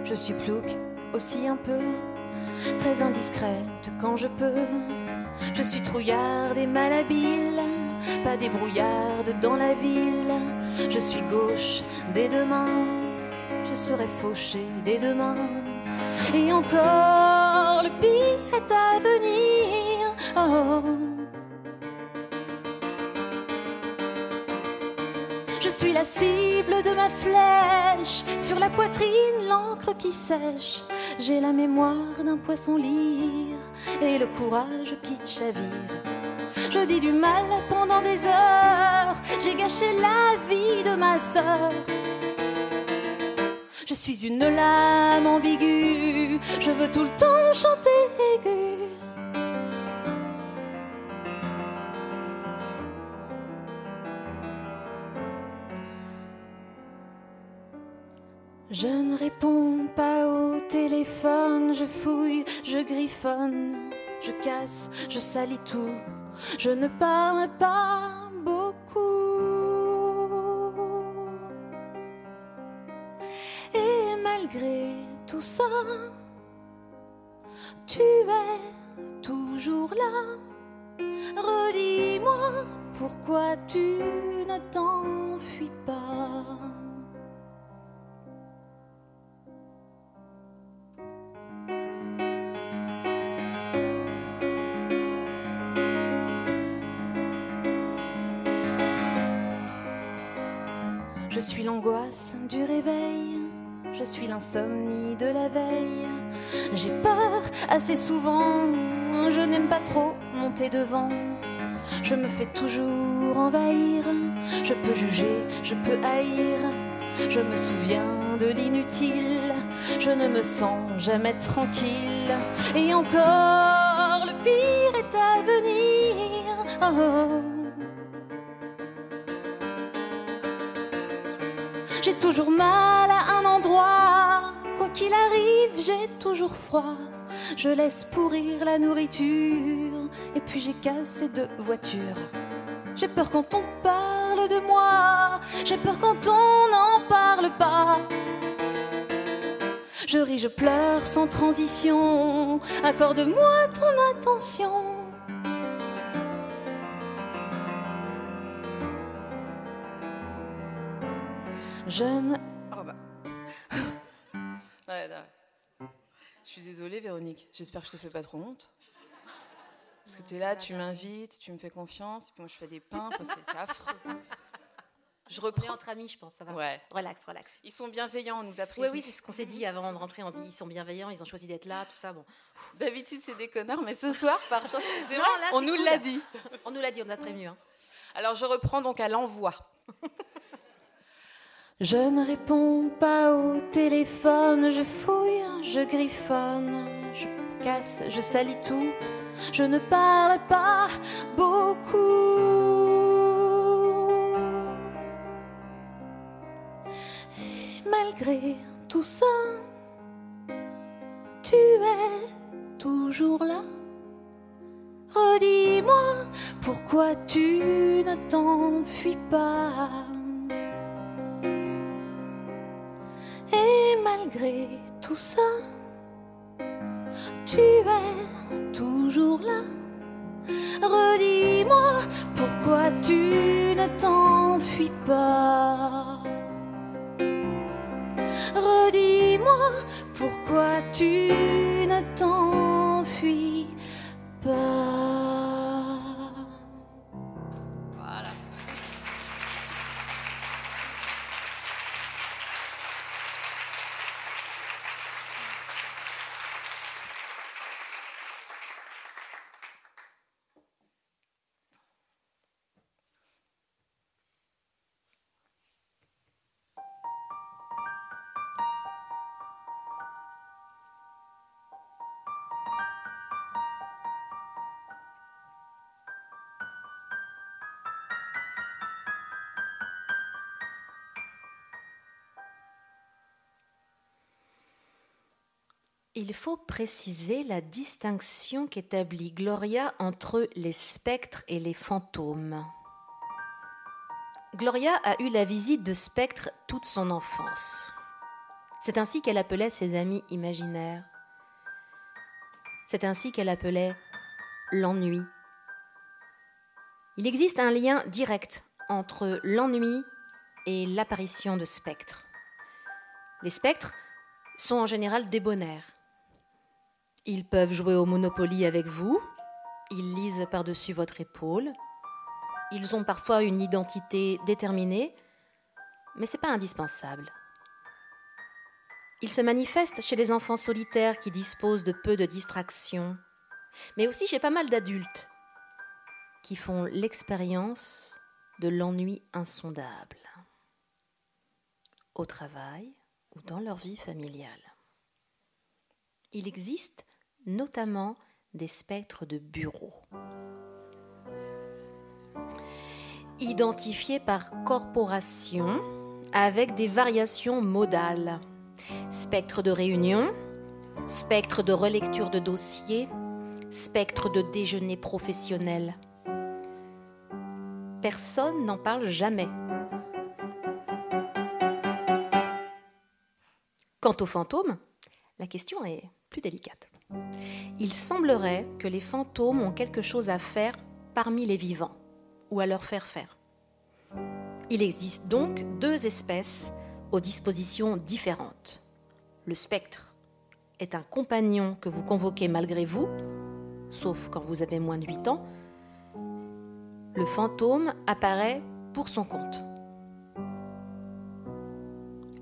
Je suis plouc, aussi un peu, très indiscrète quand je peux. Je suis trouillarde et malhabile, pas débrouillarde dans la ville. Je suis gauche dès demain, je serai fauchée dès demain. Et encore, le pire est à venir. Oh. Suis la cible de ma flèche. Sur la poitrine, l'encre qui sèche. J'ai la mémoire d'un poisson lyre et le courage qui chavire. Je dis du mal pendant des heures. J'ai gâché la vie de ma sœur. Je suis une lame ambiguë. Je veux tout le temps chanter Je ne réponds pas au téléphone, je fouille, je griffonne, je casse, je salis tout, je ne parle pas beaucoup. Et malgré tout ça, tu es toujours là. Redis-moi pourquoi tu ne t'enfuis pas. Du réveil, je suis l'insomnie de la veille. J'ai peur assez souvent, je n'aime pas trop monter devant. Je me fais toujours envahir, je peux juger, je peux haïr. Je me souviens de l'inutile, je ne me sens jamais tranquille. Et encore, le pire est à venir. Oh. J'ai toujours mal à un endroit. Quoi qu'il arrive, j'ai toujours froid. Je laisse pourrir la nourriture. Et puis j'ai cassé deux voitures. J'ai peur quand on parle de moi. J'ai peur quand on n'en parle pas. Je ris, je pleure sans transition. Accorde-moi ton attention. Jeune. Oh bah. ouais, Je suis désolée, Véronique. J'espère que je te fais pas trop honte. Parce que tu es là, tu m'invites, tu me fais confiance, et puis moi je fais des pains, c'est affreux. Je reprends. entre amis, je pense, ça va. Ouais. Relax, relax. Ils sont bienveillants, on nous a pris. Oui, oui, c'est ce qu'on s'est dit avant de rentrer. On dit ils sont bienveillants, ils ont choisi d'être là, tout ça. Bon. D'habitude, c'est des connards, mais ce soir, par chance, c'est vrai, on nous l'a dit. On nous l'a dit, on a prévenu. Hein. Alors, je reprends donc à l'envoi. Je ne réponds pas au téléphone, je fouille, je griffonne, je casse, je salis tout, je ne parle pas beaucoup. Et malgré tout ça, tu es toujours là. Redis-moi pourquoi tu ne t'enfuis pas. Malgré tout ça, tu es toujours là. Redis-moi pourquoi tu ne t'enfuis pas. Redis-moi pourquoi tu ne t'enfuis pas. Il faut préciser la distinction qu'établit Gloria entre les spectres et les fantômes. Gloria a eu la visite de spectres toute son enfance. C'est ainsi qu'elle appelait ses amis imaginaires. C'est ainsi qu'elle appelait l'ennui. Il existe un lien direct entre l'ennui et l'apparition de spectres. Les spectres sont en général débonnaires. Ils peuvent jouer au Monopoly avec vous, ils lisent par-dessus votre épaule, ils ont parfois une identité déterminée, mais ce n'est pas indispensable. Ils se manifestent chez les enfants solitaires qui disposent de peu de distractions, mais aussi chez pas mal d'adultes qui font l'expérience de l'ennui insondable, au travail ou dans leur vie familiale. Il existe notamment des spectres de bureau. Identifiés par corporation avec des variations modales. Spectre de réunion, spectre de relecture de dossier, spectre de déjeuner professionnel. Personne n'en parle jamais. Quant aux fantômes, la question est plus délicate. Il semblerait que les fantômes ont quelque chose à faire parmi les vivants, ou à leur faire faire. Il existe donc deux espèces aux dispositions différentes. Le spectre est un compagnon que vous convoquez malgré vous, sauf quand vous avez moins de 8 ans. Le fantôme apparaît pour son compte.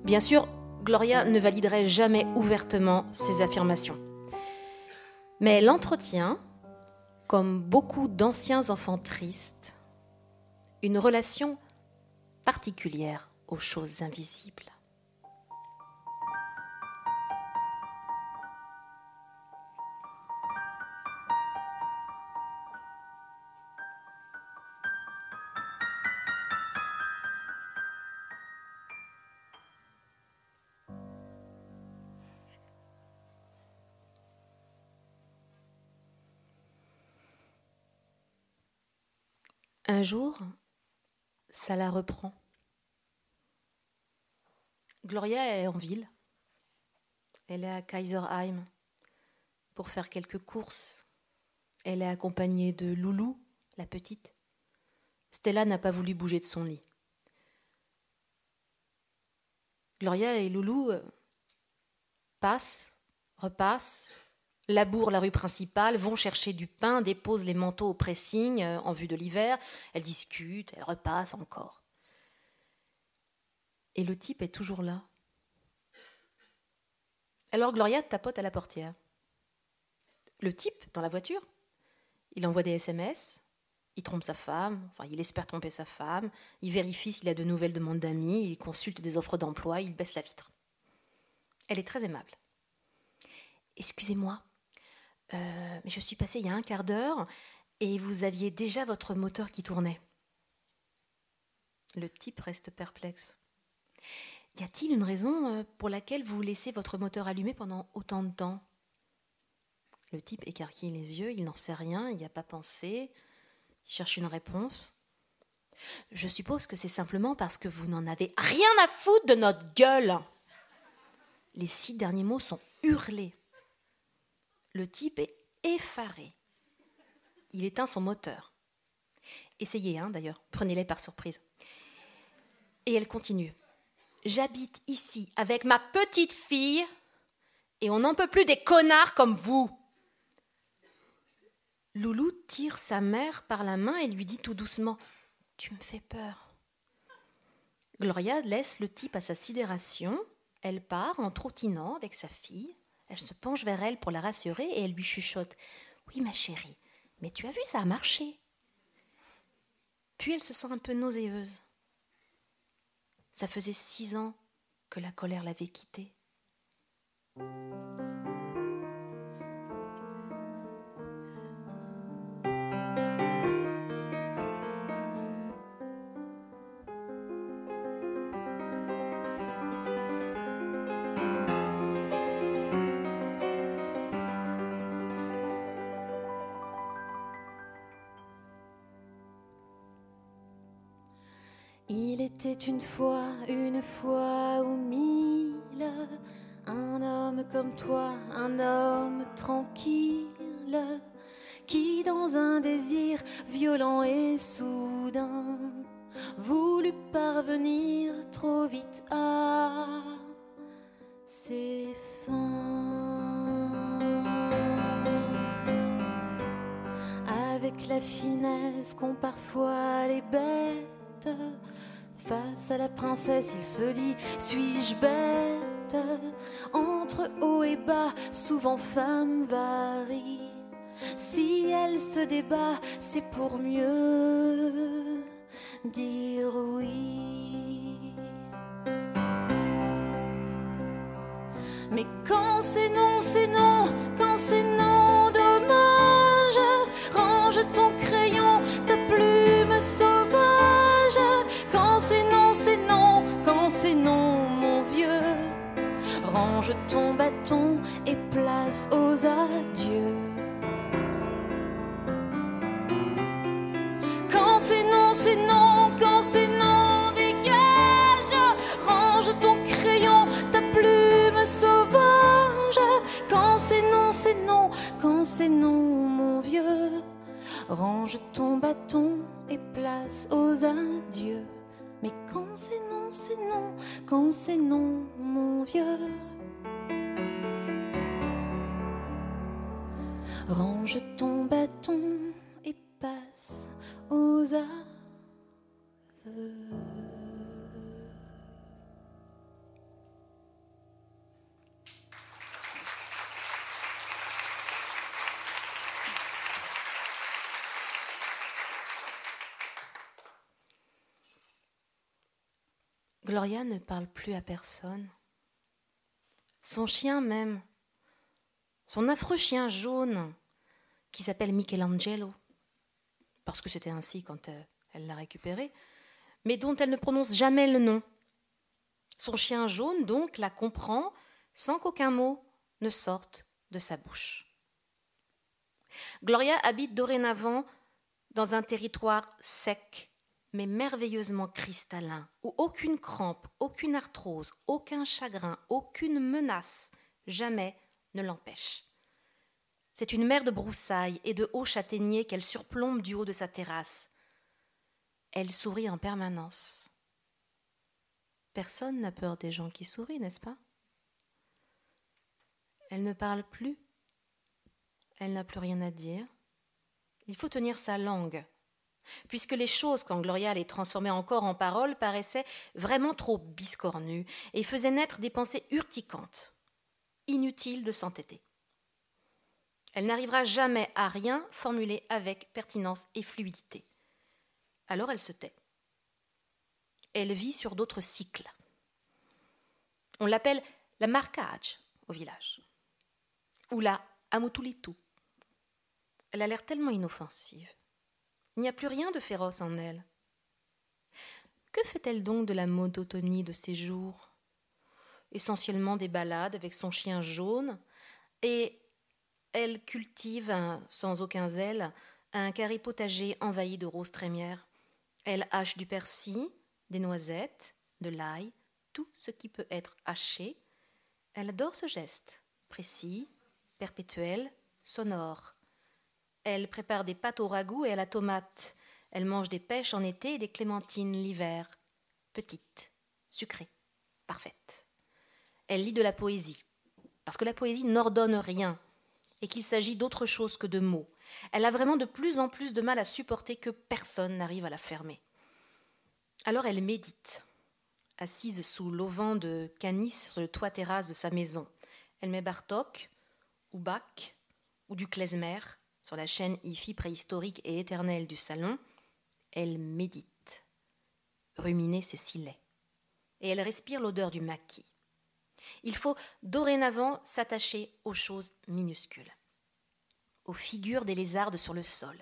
Bien sûr, Gloria ne validerait jamais ouvertement ces affirmations. Mais elle entretient, comme beaucoup d'anciens enfants tristes, une relation particulière aux choses invisibles. Un jour, ça la reprend. Gloria est en ville. Elle est à Kaiserheim pour faire quelques courses. Elle est accompagnée de Loulou, la petite. Stella n'a pas voulu bouger de son lit. Gloria et Loulou euh, passent, repassent, labourent la rue principale, vont chercher du pain, déposent les manteaux au pressing euh, en vue de l'hiver. Elles discutent, elles repassent encore. Et le type est toujours là. Alors Gloria tapote à la portière. Le type, dans la voiture, il envoie des SMS, Il trompe sa femme, enfin il espère tromper sa femme, il vérifie s'il a de nouvelles demandes d'amis, il consulte des offres d'emploi, il baisse la vitre. Elle est très aimable. Excusez-moi, euh, mais je suis passée il y a un quart d'heure et vous aviez déjà votre moteur qui tournait. Le type reste perplexe. Y a-t-il une raison euh, pour laquelle vous laissez votre moteur allumé pendant autant de temps? Le type écarquille les yeux, il n'en sait rien, il n'y a pas pensé, il cherche une réponse. Je suppose que c'est simplement parce que vous n'en avez rien à foutre de notre gueule. Les six derniers mots sont hurlés. Le type est effaré. Il éteint son moteur. Essayez, hein, d'ailleurs, prenez-les par surprise. Et elle continue. J'habite ici avec ma petite fille et on n'en peut plus des connards comme vous. Loulou tire sa mère par la main et lui dit tout doucement Tu me fais peur. Gloria laisse le type à sa sidération. Elle part en trottinant avec sa fille. Elle se penche vers elle pour la rassurer et elle lui chuchote Oui, ma chérie, mais tu as vu, ça a marché. Puis elle se sent un peu nauséeuse. Ça faisait six ans que la colère l'avait quittée. Une fois, une fois ou mille, un homme comme toi, un homme tranquille, qui dans un désir violent et soudain voulut parvenir trop vite à ses fins. Avec la finesse qu'ont parfois les bêtes, Face à la princesse, il se dit Suis-je bête? Entre haut et bas, souvent femme varie. Si elle se débat, c'est pour mieux dire oui. Mais quand c'est non, c'est non, quand c'est non, dommage, Range ton bâton et place aux adieux. Quand c'est non, c'est non, quand c'est non, dégage. Range ton crayon, ta plume sauvage. Quand c'est non, c'est non, quand c'est non, mon vieux. Range ton bâton et place aux adieux. Mais quand c'est non, c'est non, quand c'est non, mon vieux. Range ton bâton et passe aux aveux. Gloria ne parle plus à personne. Son chien même, son affreux chien jaune, qui s'appelle Michelangelo, parce que c'était ainsi quand euh, elle l'a récupéré, mais dont elle ne prononce jamais le nom. Son chien jaune, donc, la comprend sans qu'aucun mot ne sorte de sa bouche. Gloria habite dorénavant dans un territoire sec mais merveilleusement cristallin, où aucune crampe, aucune arthrose, aucun chagrin, aucune menace jamais ne l'empêche. C'est une mer de broussailles et de hauts châtaigniers qu'elle surplombe du haut de sa terrasse. Elle sourit en permanence. Personne n'a peur des gens qui sourient, n'est-ce pas? Elle ne parle plus. Elle n'a plus rien à dire. Il faut tenir sa langue puisque les choses, quand Gloria les transformait encore en paroles, paraissaient vraiment trop biscornues et faisaient naître des pensées urticantes. Inutile de s'entêter. Elle n'arrivera jamais à rien formuler avec pertinence et fluidité. Alors elle se tait. Elle vit sur d'autres cycles. On l'appelle la marquage au village, ou la amutulitu. Elle a l'air tellement inoffensive. Il n'y a plus rien de féroce en elle. Que fait-elle donc de la monotonie de ses jours? Essentiellement des balades avec son chien jaune, et elle cultive, sans aucun zèle, un carré potager envahi de roses trémières. Elle hache du persil, des noisettes, de l'ail, tout ce qui peut être haché. Elle adore ce geste, précis, perpétuel, sonore. Elle prépare des pâtes au ragoût et à la tomate. Elle mange des pêches en été et des clémentines l'hiver. Petite, sucrée, parfaite. Elle lit de la poésie, parce que la poésie n'ordonne rien, et qu'il s'agit d'autre chose que de mots. Elle a vraiment de plus en plus de mal à supporter que personne n'arrive à la fermer. Alors elle médite, assise sous l'auvent de canis sur le toit terrasse de sa maison. Elle met Bartok, ou Bach, ou du klezmer sur la chaîne hi préhistorique et éternelle du salon. Elle médite, ruminer ses cils et elle respire l'odeur du maquis. Il faut dorénavant s'attacher aux choses minuscules, aux figures des lézardes sur le sol,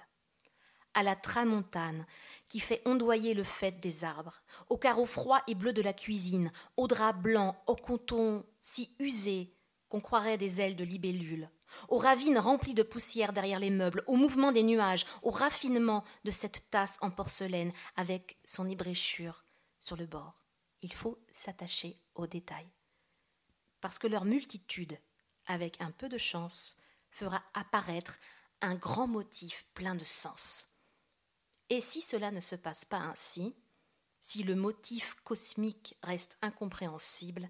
à la tramontane qui fait ondoyer le faîte des arbres, aux carreaux froids et bleus de la cuisine, aux draps blancs, aux coton si usés qu'on croirait des ailes de libellule, aux ravines remplies de poussière derrière les meubles, au mouvement des nuages, au raffinement de cette tasse en porcelaine avec son ébréchure sur le bord. Il faut s'attacher aux détails. Parce que leur multitude, avec un peu de chance, fera apparaître un grand motif plein de sens. Et si cela ne se passe pas ainsi, si le motif cosmique reste incompréhensible,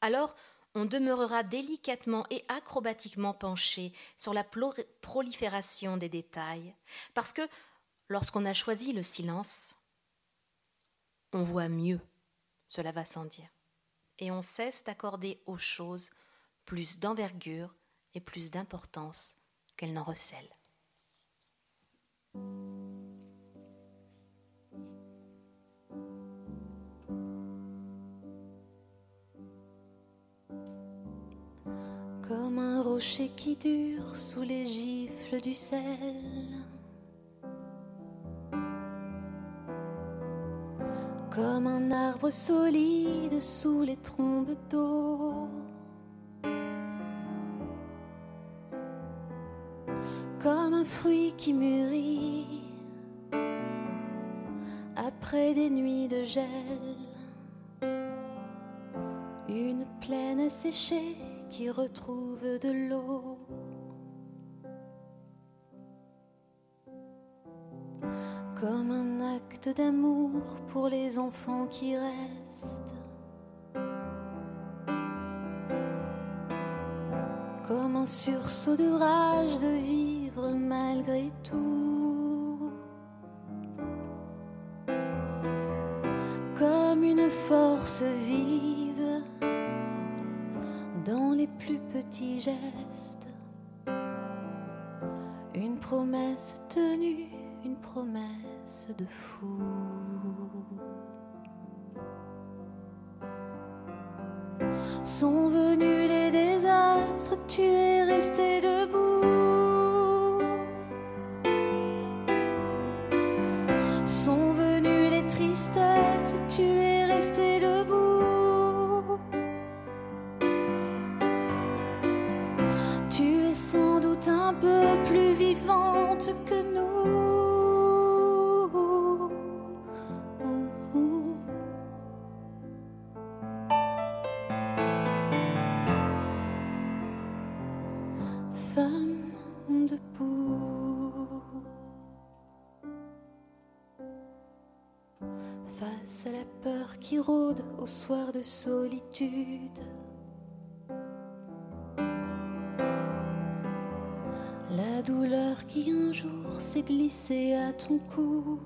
alors on demeurera délicatement et acrobatiquement penché sur la prolifération des détails, parce que lorsqu'on a choisi le silence, on voit mieux, cela va sans dire, et on cesse d'accorder aux choses plus d'envergure et plus d'importance qu'elles n'en recèlent. Qui dure sous les gifles du sel. Comme un arbre solide sous les trombes d'eau. Comme un fruit qui mûrit après des nuits de gel. Une plaine asséchée qui retrouve de l'eau. Comme un acte d'amour pour les enfants qui restent. Comme un sursaut de rage de vivre malgré tout. Une promesse tenue, une promesse de fou. Sont venus les désastres, tu À la peur qui rôde au soir de solitude. douleur qui un jour s'est glissée à ton cou.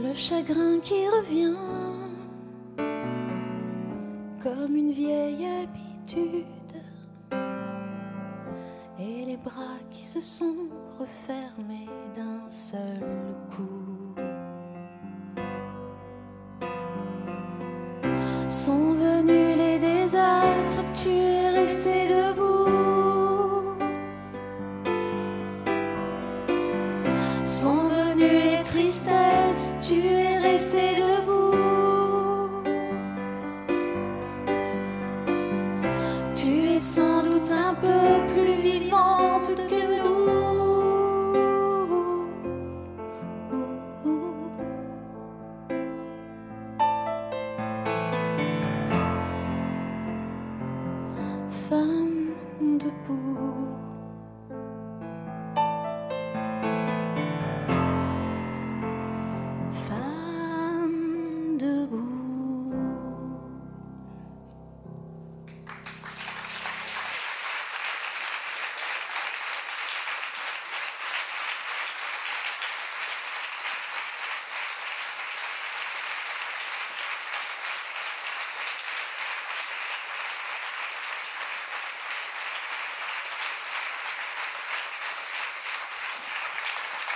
Le chagrin qui revient comme une vieille habitude et les bras qui se sont refermés d'un seul coup. Sont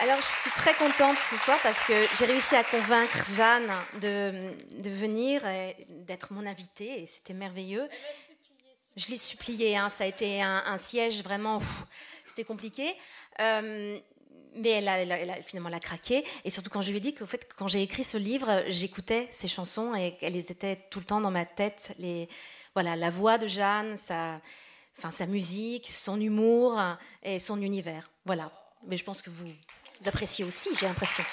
Alors, je suis très contente ce soir parce que j'ai réussi à convaincre Jeanne de, de venir d'être mon invitée et c'était merveilleux. Je l'ai supplié, hein, ça a été un, siège vraiment, c'était compliqué. Euh, mais elle a, finalement elle craqué. Et surtout quand je lui ai dit qu'au fait quand j'ai écrit ce livre j'écoutais ses chansons et qu'elles étaient tout le temps dans ma tête. Voilà la voix de Jeanne sa sa musique son humour et son univers. Voilà. Mais je pense que vous, vous appréciez aussi j'ai l'impression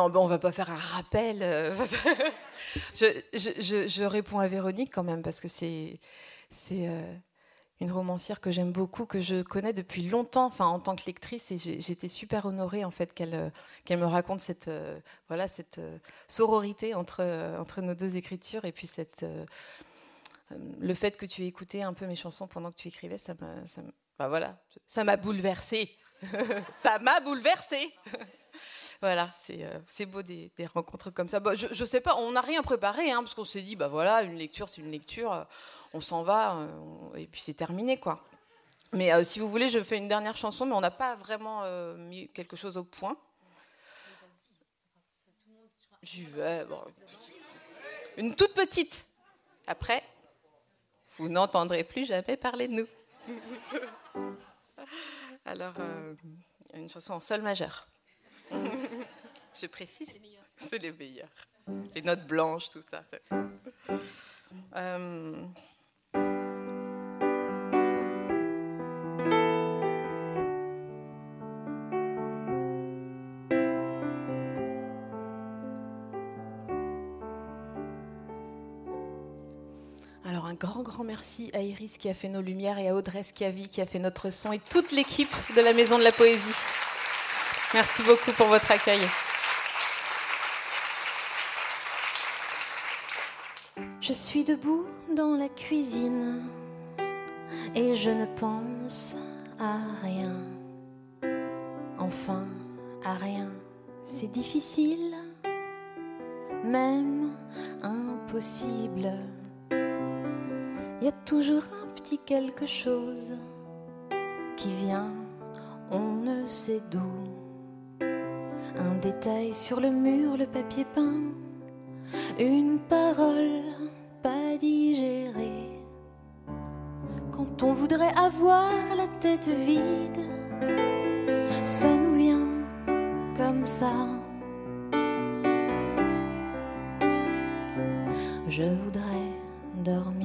Non, ben on va pas faire un rappel. euh. je, réponds à Véronique quand même parce que c'est euh, une romancière que j'aime beaucoup, que je connais depuis longtemps, enfin en tant que lectrice, et j'étais super honorée en fait qu'elle euh, me raconte cette sororité entre nos deux écritures et puis le fait que tu aies écouté un peu mes chansons pendant que tu écrivais, ça m'a ça bah ça m'a bouleversée. ça m'a bouleversée. Voilà, c'est euh, beau des, rencontres comme ça. Bah, je, je sais pas, on n'a rien préparé, hein, parce qu'on s'est dit, bah voilà, une lecture, c'est une lecture, euh, on s'en va, euh, et puis c'est terminé, quoi. Mais si vous voulez, je fais une dernière chanson, mais on n'a pas vraiment mis quelque chose au point. J'y vais, une toute petite. Après, vous n'entendrez plus jamais parler de nous. Alors, une chanson en sol majeur. Je précise. C'est les meilleurs. Les notes blanches, tout ça. Euh, Alors un grand, grand merci à Iris qui a fait nos lumières et à Audrey Schiavi qui a fait notre son et toute l'équipe de la Maison de la Poésie. Merci beaucoup pour votre accueil. Je suis debout dans la cuisine et je ne pense à rien. Enfin, à rien. C'est difficile, même impossible. Il y a toujours un petit quelque chose qui vient, on ne sait d'où. Un détail sur le mur, le papier peint une parole pas digérée. Quand on voudrait avoir la tête vide, ça nous vient comme ça. Je voudrais dormir.